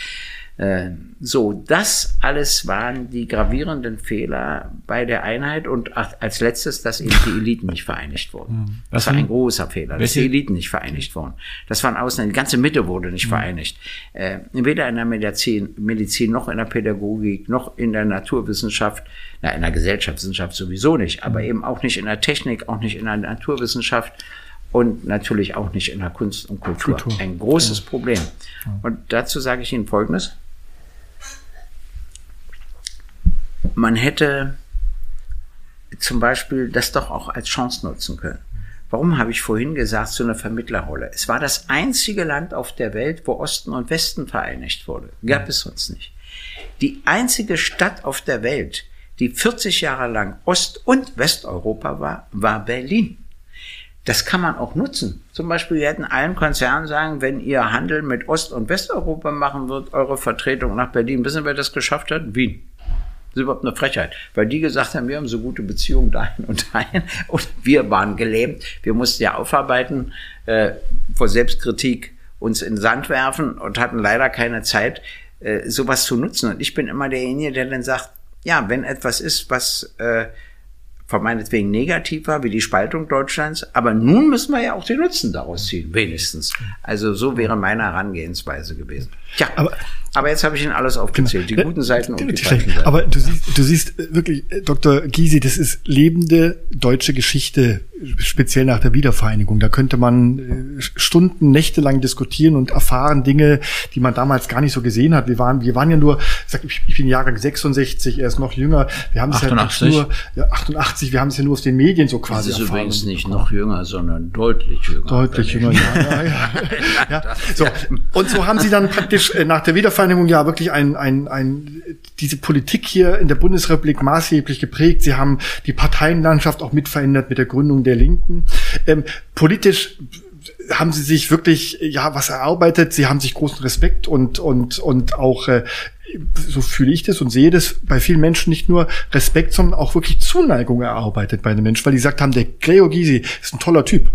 Speaker 4: Äh, so, das alles waren die gravierenden Fehler bei der Einheit und als letztes, dass eben die Eliten nicht vereinigt wurden. Das war ein großer Fehler, dass die Eliten nicht vereinigt wurden. Das waren Ausländer, die ganze Mitte wurde nicht vereinigt. Äh, weder in der Medizin, Medizin noch in der Pädagogik noch in der Naturwissenschaft, na, in der Gesellschaftswissenschaft sowieso nicht, aber eben auch nicht in der Technik, auch nicht in der Naturwissenschaft und natürlich auch nicht in der Kunst und Kultur. Kultur. Ein großes ja. Problem. Und dazu sage ich Ihnen Folgendes. Man hätte zum Beispiel das doch auch als Chance nutzen können. Warum habe ich vorhin gesagt, so eine Vermittlerrolle? Es war das einzige Land auf der Welt, wo Osten und Westen vereinigt wurde. Gab es sonst nicht. Die einzige Stadt auf der Welt, die 40 Jahre lang Ost- und Westeuropa war, war Berlin. Das kann man auch nutzen. Zum Beispiel, wir hätten allen Konzernen sagen, wenn ihr Handel mit Ost- und Westeuropa machen wird, eure Vertretung nach Berlin, wissen wer das geschafft hat? Wien. Ist überhaupt eine Frechheit, weil die gesagt haben, wir haben so gute Beziehungen dahin und dahin und wir waren gelähmt. Wir mussten ja aufarbeiten, äh, vor Selbstkritik uns in den Sand werfen und hatten leider keine Zeit, äh, sowas zu nutzen. Und ich bin immer derjenige, der dann sagt, ja, wenn etwas ist, was äh, von meinetwegen negativ war, wie die Spaltung Deutschlands, aber nun müssen wir ja auch den Nutzen daraus ziehen, wenigstens. Also so wäre meine Herangehensweise gewesen. Tja, aber, aber jetzt habe ich Ihnen alles aufgezählt, genau. die guten Seiten und die schlechten Seiten.
Speaker 3: Aber du siehst, du siehst wirklich, äh, Dr. Gysi, das ist lebende deutsche Geschichte, speziell nach der Wiedervereinigung. Da könnte man äh, Stunden, Nächte lang diskutieren und erfahren Dinge, die man damals gar nicht so gesehen hat. Wir waren, wir waren ja nur, ich, ich bin Jahrgang 66, er ist noch jünger. Wir haben es ja nur, ja, 88, wir haben es ja nur aus den Medien so quasi
Speaker 4: Das ist übrigens nicht noch jünger, sondern deutlich jünger.
Speaker 3: Deutlich jünger, ja. ja, ja. ja. So. Und so haben sie dann praktisch äh, nach der Wiedervereinigung ja wirklich ein, ein, ein, diese Politik hier in der Bundesrepublik maßgeblich geprägt. Sie haben die Parteienlandschaft auch mit verändert mit der Gründung der Linken. Ähm, politisch haben sie sich wirklich ja was erarbeitet. Sie haben sich großen Respekt und und und auch äh, so fühle ich das und sehe das bei vielen Menschen nicht nur Respekt, sondern auch wirklich Zuneigung erarbeitet bei den Menschen, weil die gesagt haben, der Gregor Gysi ist ein toller Typ.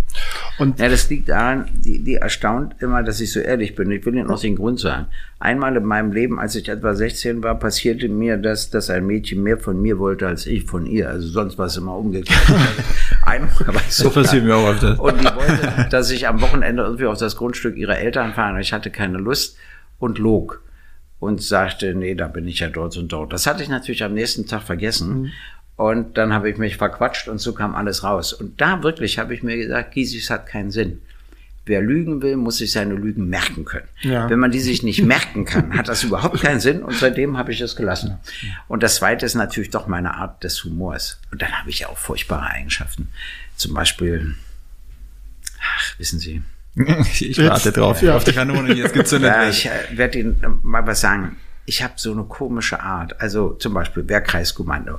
Speaker 4: Und ja, das liegt daran, die, die erstaunt immer, dass ich so ehrlich bin. Ich will Ihnen noch den Grund sagen. Einmal in meinem Leben, als ich etwa 16 war, passierte mir das, dass ein Mädchen mehr von mir wollte als ich von ihr. Also sonst war es immer umgekehrt. Einmal war es so. Das passiert mir auch öfter. Und die wollte, dass ich am Wochenende irgendwie auf das Grundstück ihrer Eltern fahre. Ich hatte keine Lust und log und sagte, nee, da bin ich ja dort und dort. Das hatte ich natürlich am nächsten Tag vergessen. Mhm. Und dann habe ich mich verquatscht und so kam alles raus. Und da wirklich habe ich mir gesagt, Gisis hat keinen Sinn. Wer lügen will, muss sich seine Lügen merken können. Ja. Wenn man die sich nicht merken kann, hat das überhaupt keinen Sinn und seitdem habe ich es gelassen. Und das Zweite ist natürlich doch meine Art des Humors. Und dann habe ich ja auch furchtbare Eigenschaften. Zum Beispiel, ach, wissen Sie,
Speaker 1: ich warte drauf, ja. auf die Kanone, die jetzt gezündet
Speaker 4: ja, Ich äh, werde Ihnen äh, mal was sagen. Ich habe so eine komische Art. Also zum Beispiel Wehrkreiskommando.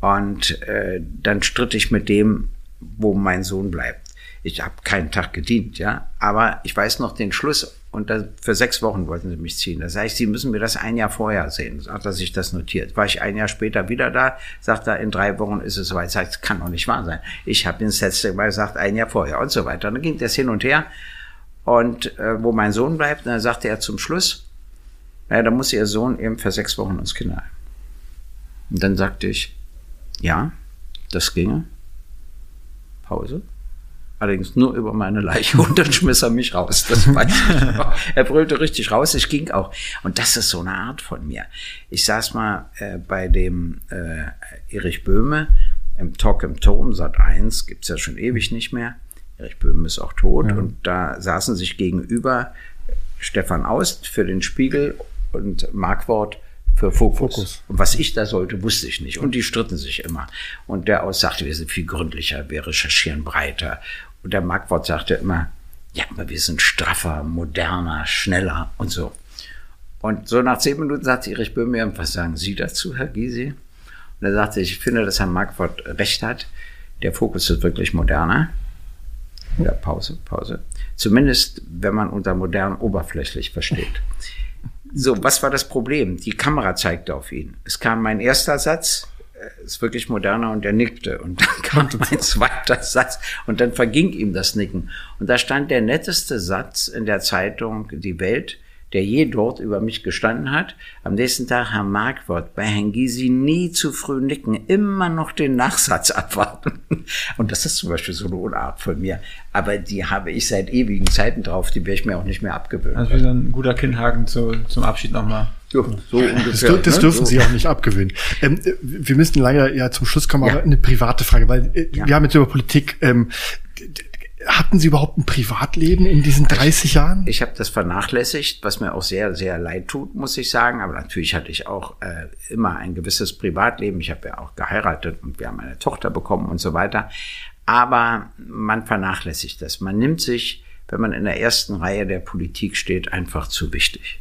Speaker 4: Und äh, dann stritt ich mit dem, wo mein Sohn bleibt. Ich habe keinen Tag gedient, ja. Aber ich weiß noch den Schluss und das, für sechs Wochen wollten sie mich ziehen. Das heißt, sie müssen mir das ein Jahr vorher sehen. Sagt er sich das notiert. War ich ein Jahr später wieder da, sagt er, in drei Wochen ist es soweit. Sagt, kann doch nicht wahr sein. Ich habe das letzte Mal gesagt, ein Jahr vorher und so weiter. Und dann ging das hin und her. Und äh, wo mein Sohn bleibt, dann sagte er zum Schluss, naja, da muss ihr Sohn eben für sechs Wochen ins Kinderheim. Und dann sagte ich, ja, das ginge. Pause allerdings nur über meine Leiche und dann schmiss er mich raus. Das weiß ich Er brüllte richtig raus, ich ging auch. Und das ist so eine Art von mir. Ich saß mal äh, bei dem äh, Erich Böhme im Talk im Turm, Sat 1, gibt's ja schon ewig nicht mehr. Erich Böhme ist auch tot ja. und da saßen sich gegenüber Stefan Aust für den Spiegel und Markwort für Fokus. Fokus. Und was ich da sollte, wusste ich nicht. Und die stritten sich immer. Und der Aus sagte, wir sind viel gründlicher, wir recherchieren breiter. Und der Markwort sagte immer, ja, aber wir sind straffer, moderner, schneller und so. Und so nach zehn Minuten sagte Erich Böhme, was sagen Sie dazu, Herr Gysi? Und er sagte, ich finde, dass Herr Markwort recht hat. Der Fokus ist wirklich moderner. Ja, Pause, Pause. Zumindest, wenn man unter modern oberflächlich versteht. So, was war das Problem? Die Kamera zeigte auf ihn. Es kam mein erster Satz, ist wirklich moderner und er nickte. Und dann kam mein zweiter Satz und dann verging ihm das Nicken. Und da stand der netteste Satz in der Zeitung Die Welt der je dort über mich gestanden hat. Am nächsten Tag Herr Markwort, bei Herrn Gysi nie zu früh nicken, immer noch den Nachsatz abwarten. Und das ist zum Beispiel so eine Unart von mir. Aber die habe ich seit ewigen Zeiten drauf, die werde ich mir auch nicht mehr abgewöhnen.
Speaker 1: Also wieder ein guter Kinnhaken zu, zum Abschied nochmal.
Speaker 3: So, ungefähr. Das, das dürfen ne? Sie auch nicht abgewöhnen. Ähm, wir müssen leider ja zum Schluss kommen, aber ja. eine private Frage, weil äh, ja. wir haben jetzt über Politik ähm, hatten Sie überhaupt ein Privatleben in diesen 30
Speaker 4: ich,
Speaker 3: Jahren?
Speaker 4: Ich habe das vernachlässigt, was mir auch sehr, sehr leid tut, muss ich sagen. Aber natürlich hatte ich auch äh, immer ein gewisses Privatleben. Ich habe ja auch geheiratet und wir haben eine Tochter bekommen und so weiter. Aber man vernachlässigt das. Man nimmt sich, wenn man in der ersten Reihe der Politik steht, einfach zu wichtig.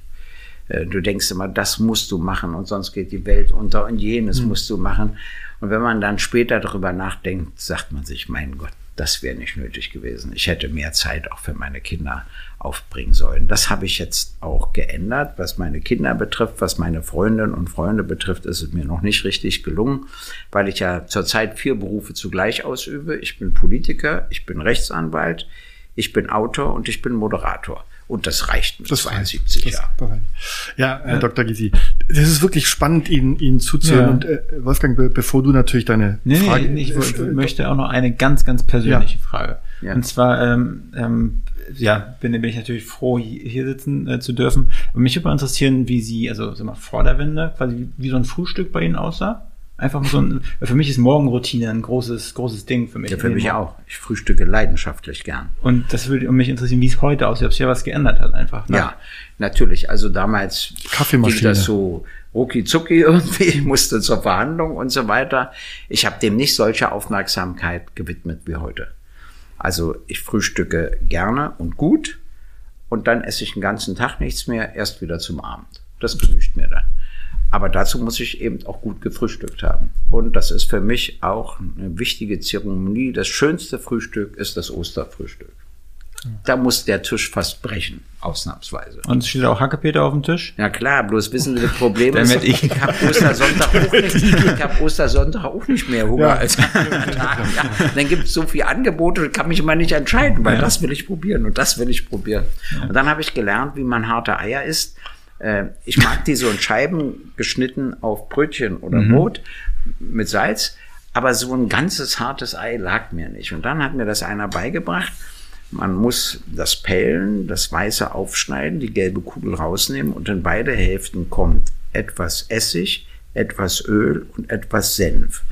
Speaker 4: Äh, du denkst immer, das musst du machen und sonst geht die Welt unter und jenes mhm. musst du machen. Und wenn man dann später darüber nachdenkt, sagt man sich, mein Gott, das wäre nicht nötig gewesen. Ich hätte mehr Zeit auch für meine Kinder aufbringen sollen. Das habe ich jetzt auch geändert. Was meine Kinder betrifft, was meine Freundinnen und Freunde betrifft, ist es mir noch nicht richtig gelungen, weil ich ja zurzeit vier Berufe zugleich ausübe. Ich bin Politiker, ich bin Rechtsanwalt, ich bin Autor und ich bin Moderator. Und das reicht mit das 72 Jahren.
Speaker 3: Ja, Herr ja. Dr. Gysi, das ist wirklich spannend, Ihnen, Ihnen zuzuhören. Ja. Und äh, Wolfgang, be bevor du natürlich deine
Speaker 1: nee, Frage... Nee, ich äh, möchte auch noch eine ganz, ganz persönliche ja. Frage. Ja. Und zwar, ähm, ähm, ja, bin, bin ich natürlich froh, hier sitzen äh, zu dürfen. Und mich würde interessieren, wie Sie, also sag mal, vor der Wende, quasi wie so ein Frühstück bei Ihnen aussah. Einfach so ein, für mich ist Morgenroutine ein großes, großes Ding für mich.
Speaker 4: Ja, für mich auch. Ich frühstücke leidenschaftlich gern.
Speaker 1: Und das würde mich interessieren, wie es heute aussieht, ob sich ja was geändert hat einfach.
Speaker 4: Ne? Ja, natürlich. Also damals Kaffeemaschine. ging das so rucki zucki irgendwie, ich musste zur Verhandlung und so weiter. Ich habe dem nicht solche Aufmerksamkeit gewidmet wie heute. Also ich frühstücke gerne und gut und dann esse ich den ganzen Tag nichts mehr, erst wieder zum Abend. Das genügt mir dann. Aber dazu muss ich eben auch gut gefrühstückt haben. Und das ist für mich auch eine wichtige Zeremonie. Das schönste Frühstück ist das Osterfrühstück. Da muss der Tisch fast brechen, ausnahmsweise.
Speaker 1: Und es steht auch Hackepeter auf dem Tisch?
Speaker 4: Ja klar, bloß wissen Sie, das Problem ist,
Speaker 1: ich-
Speaker 4: ich habe Ostersonntag, auch nicht- ich hab Ostersonntag auch nicht mehr Hunger
Speaker 3: Ja.
Speaker 4: als. Ja, dann gibt es so viele Angebote, kann mich immer nicht entscheiden, weil das will ich probieren und das will ich probieren. Und dann habe ich gelernt, wie man harte Eier isst. Äh, Ich mag die so in Scheiben geschnitten auf Brötchen oder Brot mit Salz, aber so ein ganzes hartes Ei lag mir nicht. Und dann hat mir das einer beigebracht. Man muss das Pellen, das Weiße aufschneiden, die gelbe Kugel rausnehmen und in beide Hälften kommt etwas Essig, etwas Öl und etwas Senf.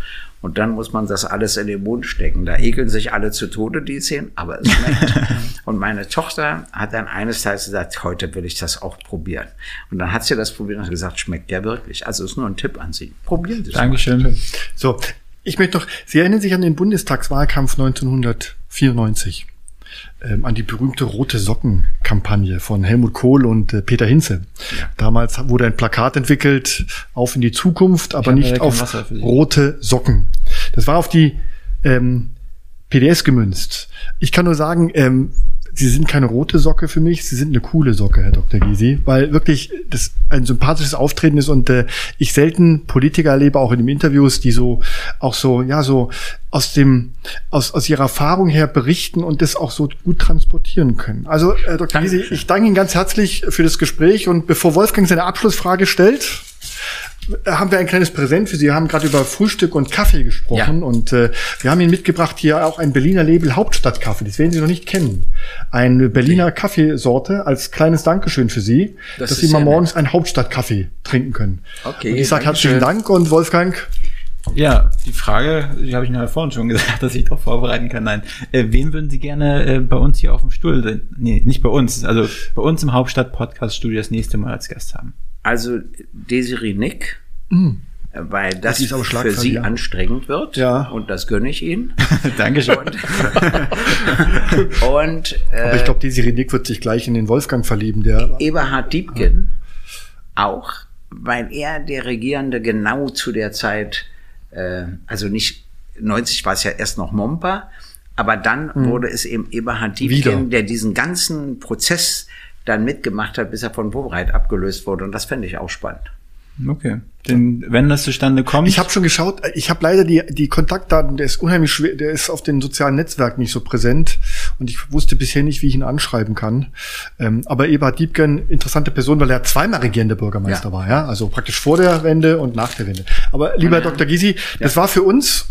Speaker 4: Und dann muss man das alles in den Mund stecken. Da ekeln sich alle zu Tode, die es sehen, aber es schmeckt. und meine Tochter hat dann eines Tages gesagt, heute will ich das auch probieren. Und dann hat sie das probiert und hat gesagt, schmeckt ja wirklich. Also ist nur ein Tipp an Sie. Probieren Sie es. mal.
Speaker 1: Dankeschön.
Speaker 3: So, ich möchte noch, Sie erinnern sich an den Bundestagswahlkampf 1994, ähm, an die berühmte Rote Socken-Kampagne von Helmut Kohl und äh, Peter Hinze. Damals wurde ein Plakat entwickelt, auf in die Zukunft, aber nicht auf rote Socken. Das war auf die ähm, PDS gemünzt. Ich kann nur sagen, ähm, Sie sind keine rote Socke für mich, Sie sind eine coole Socke, Herr Dr. Gysi, weil wirklich das ein sympathisches Auftreten ist und äh, ich selten Politiker erlebe, auch in den Interviews, die so auch so ja so aus dem aus aus ihrer Erfahrung her berichten und das auch so gut transportieren können. Also Herr Dr. Gysi, ich danke Ihnen ganz herzlich für das Gespräch und bevor Wolfgang seine Abschlussfrage stellt, haben wir ein kleines Präsent für Sie. Wir haben gerade über Frühstück und Kaffee gesprochen
Speaker 4: Ja.
Speaker 3: und äh, wir haben Ihnen mitgebracht hier auch ein Berliner Label Hauptstadtkaffee. Das werden Sie noch nicht kennen. Eine Berliner Kaffeesorte als kleines Dankeschön für Sie,
Speaker 4: Das
Speaker 3: dass Sie mal morgens einen Hauptstadtkaffee trinken können.
Speaker 4: Okay,
Speaker 3: Und ich sage herzlichen. Dank und Wolfgang,
Speaker 1: Ja, die Frage, die habe ich noch vorhin schon gesagt, dass ich darauf vorbereiten kann. Nein, äh, wen würden Sie gerne äh, bei uns hier auf dem Stuhl, sehen? nee, nicht bei uns, also bei uns im Hauptstadt-Podcast-Studio das nächste Mal als Gast haben?
Speaker 4: Also Desiree Nick, weil das,
Speaker 3: Das aber
Speaker 4: für Sie
Speaker 3: ja.
Speaker 4: anstrengend wird.
Speaker 3: Ja.
Speaker 4: Und das gönne ich Ihnen.
Speaker 1: Dankeschön.
Speaker 4: Und, und
Speaker 3: aber
Speaker 4: äh,
Speaker 3: ich glaube, Desiree Nick wird sich gleich in den Wolfgang verlieben, der
Speaker 4: Eberhard Diebken auch, weil er der Regierende genau zu der Zeit, äh, also nicht 90 war es ja erst noch Momper, aber dann wurde es eben Eberhard Diebken,
Speaker 3: Wieder.
Speaker 4: der diesen ganzen Prozess dann mitgemacht hat, bis er von Wobreit abgelöst wurde. Und das fände ich auch spannend.
Speaker 1: Okay. Denn wenn das zustande kommt.
Speaker 3: Ich habe schon geschaut, ich habe leider die, die Kontaktdaten, der ist unheimlich schwer, der ist auf den sozialen Netzwerken nicht so präsent und ich wusste bisher nicht, wie ich ihn anschreiben kann. Ähm, aber Eberhard Diebken, interessante Person, weil er zweimal regierender Bürgermeister
Speaker 4: Ja.
Speaker 3: war, ja, also praktisch vor der Wende und nach der Wende. Aber lieber Herr Dr. Gysi, das war für uns,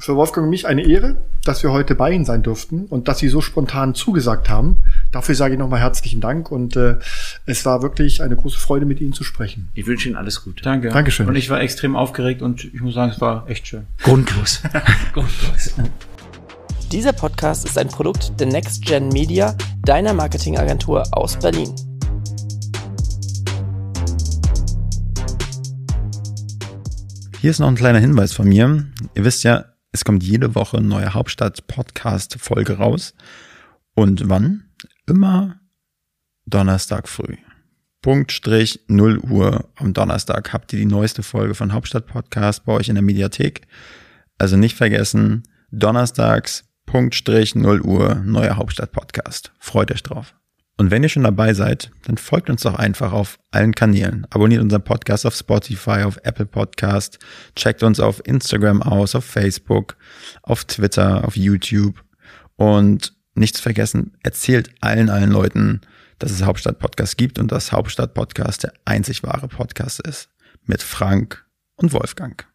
Speaker 3: für Wolfgang und mich eine Ehre, dass wir heute bei Ihnen sein durften und dass Sie so spontan zugesagt haben. Dafür sage ich nochmal herzlichen Dank und äh, es war wirklich eine große Freude, mit Ihnen zu sprechen.
Speaker 4: Ich wünsche Ihnen alles Gute.
Speaker 1: Danke.
Speaker 3: Dankeschön.
Speaker 1: Und ich war extrem aufgeregt und ich muss sagen, es war echt schön.
Speaker 4: Grundlos. Grundlos.
Speaker 5: Dieser Podcast ist ein Produkt der Next Gen Media, deiner Marketingagentur aus Berlin.
Speaker 1: Hier ist noch ein kleiner Hinweis von mir. Ihr wisst ja, es kommt jede Woche eine neue Hauptstadt-Podcast-Folge raus. Und wann? Immer Donnerstag früh. Punkt Strich 0 Uhr am Donnerstag habt ihr die neueste Folge von Hauptstadt Podcast bei euch in der Mediathek. Also nicht vergessen, donnerstags Punkt Strich 0 Uhr neuer Hauptstadt Podcast. Freut euch drauf. Und wenn ihr schon dabei seid, dann folgt uns doch einfach auf allen Kanälen. Abonniert unseren Podcast auf Spotify, auf Apple Podcast, checkt uns auf Instagram aus, auf Facebook, auf Twitter, auf YouTube und nicht zu vergessen, erzählt allen, allen Leuten, dass es Hauptstadt Podcast gibt und dass Hauptstadt Podcast der einzig wahre Podcast ist. Mit Frank und Wolfgang.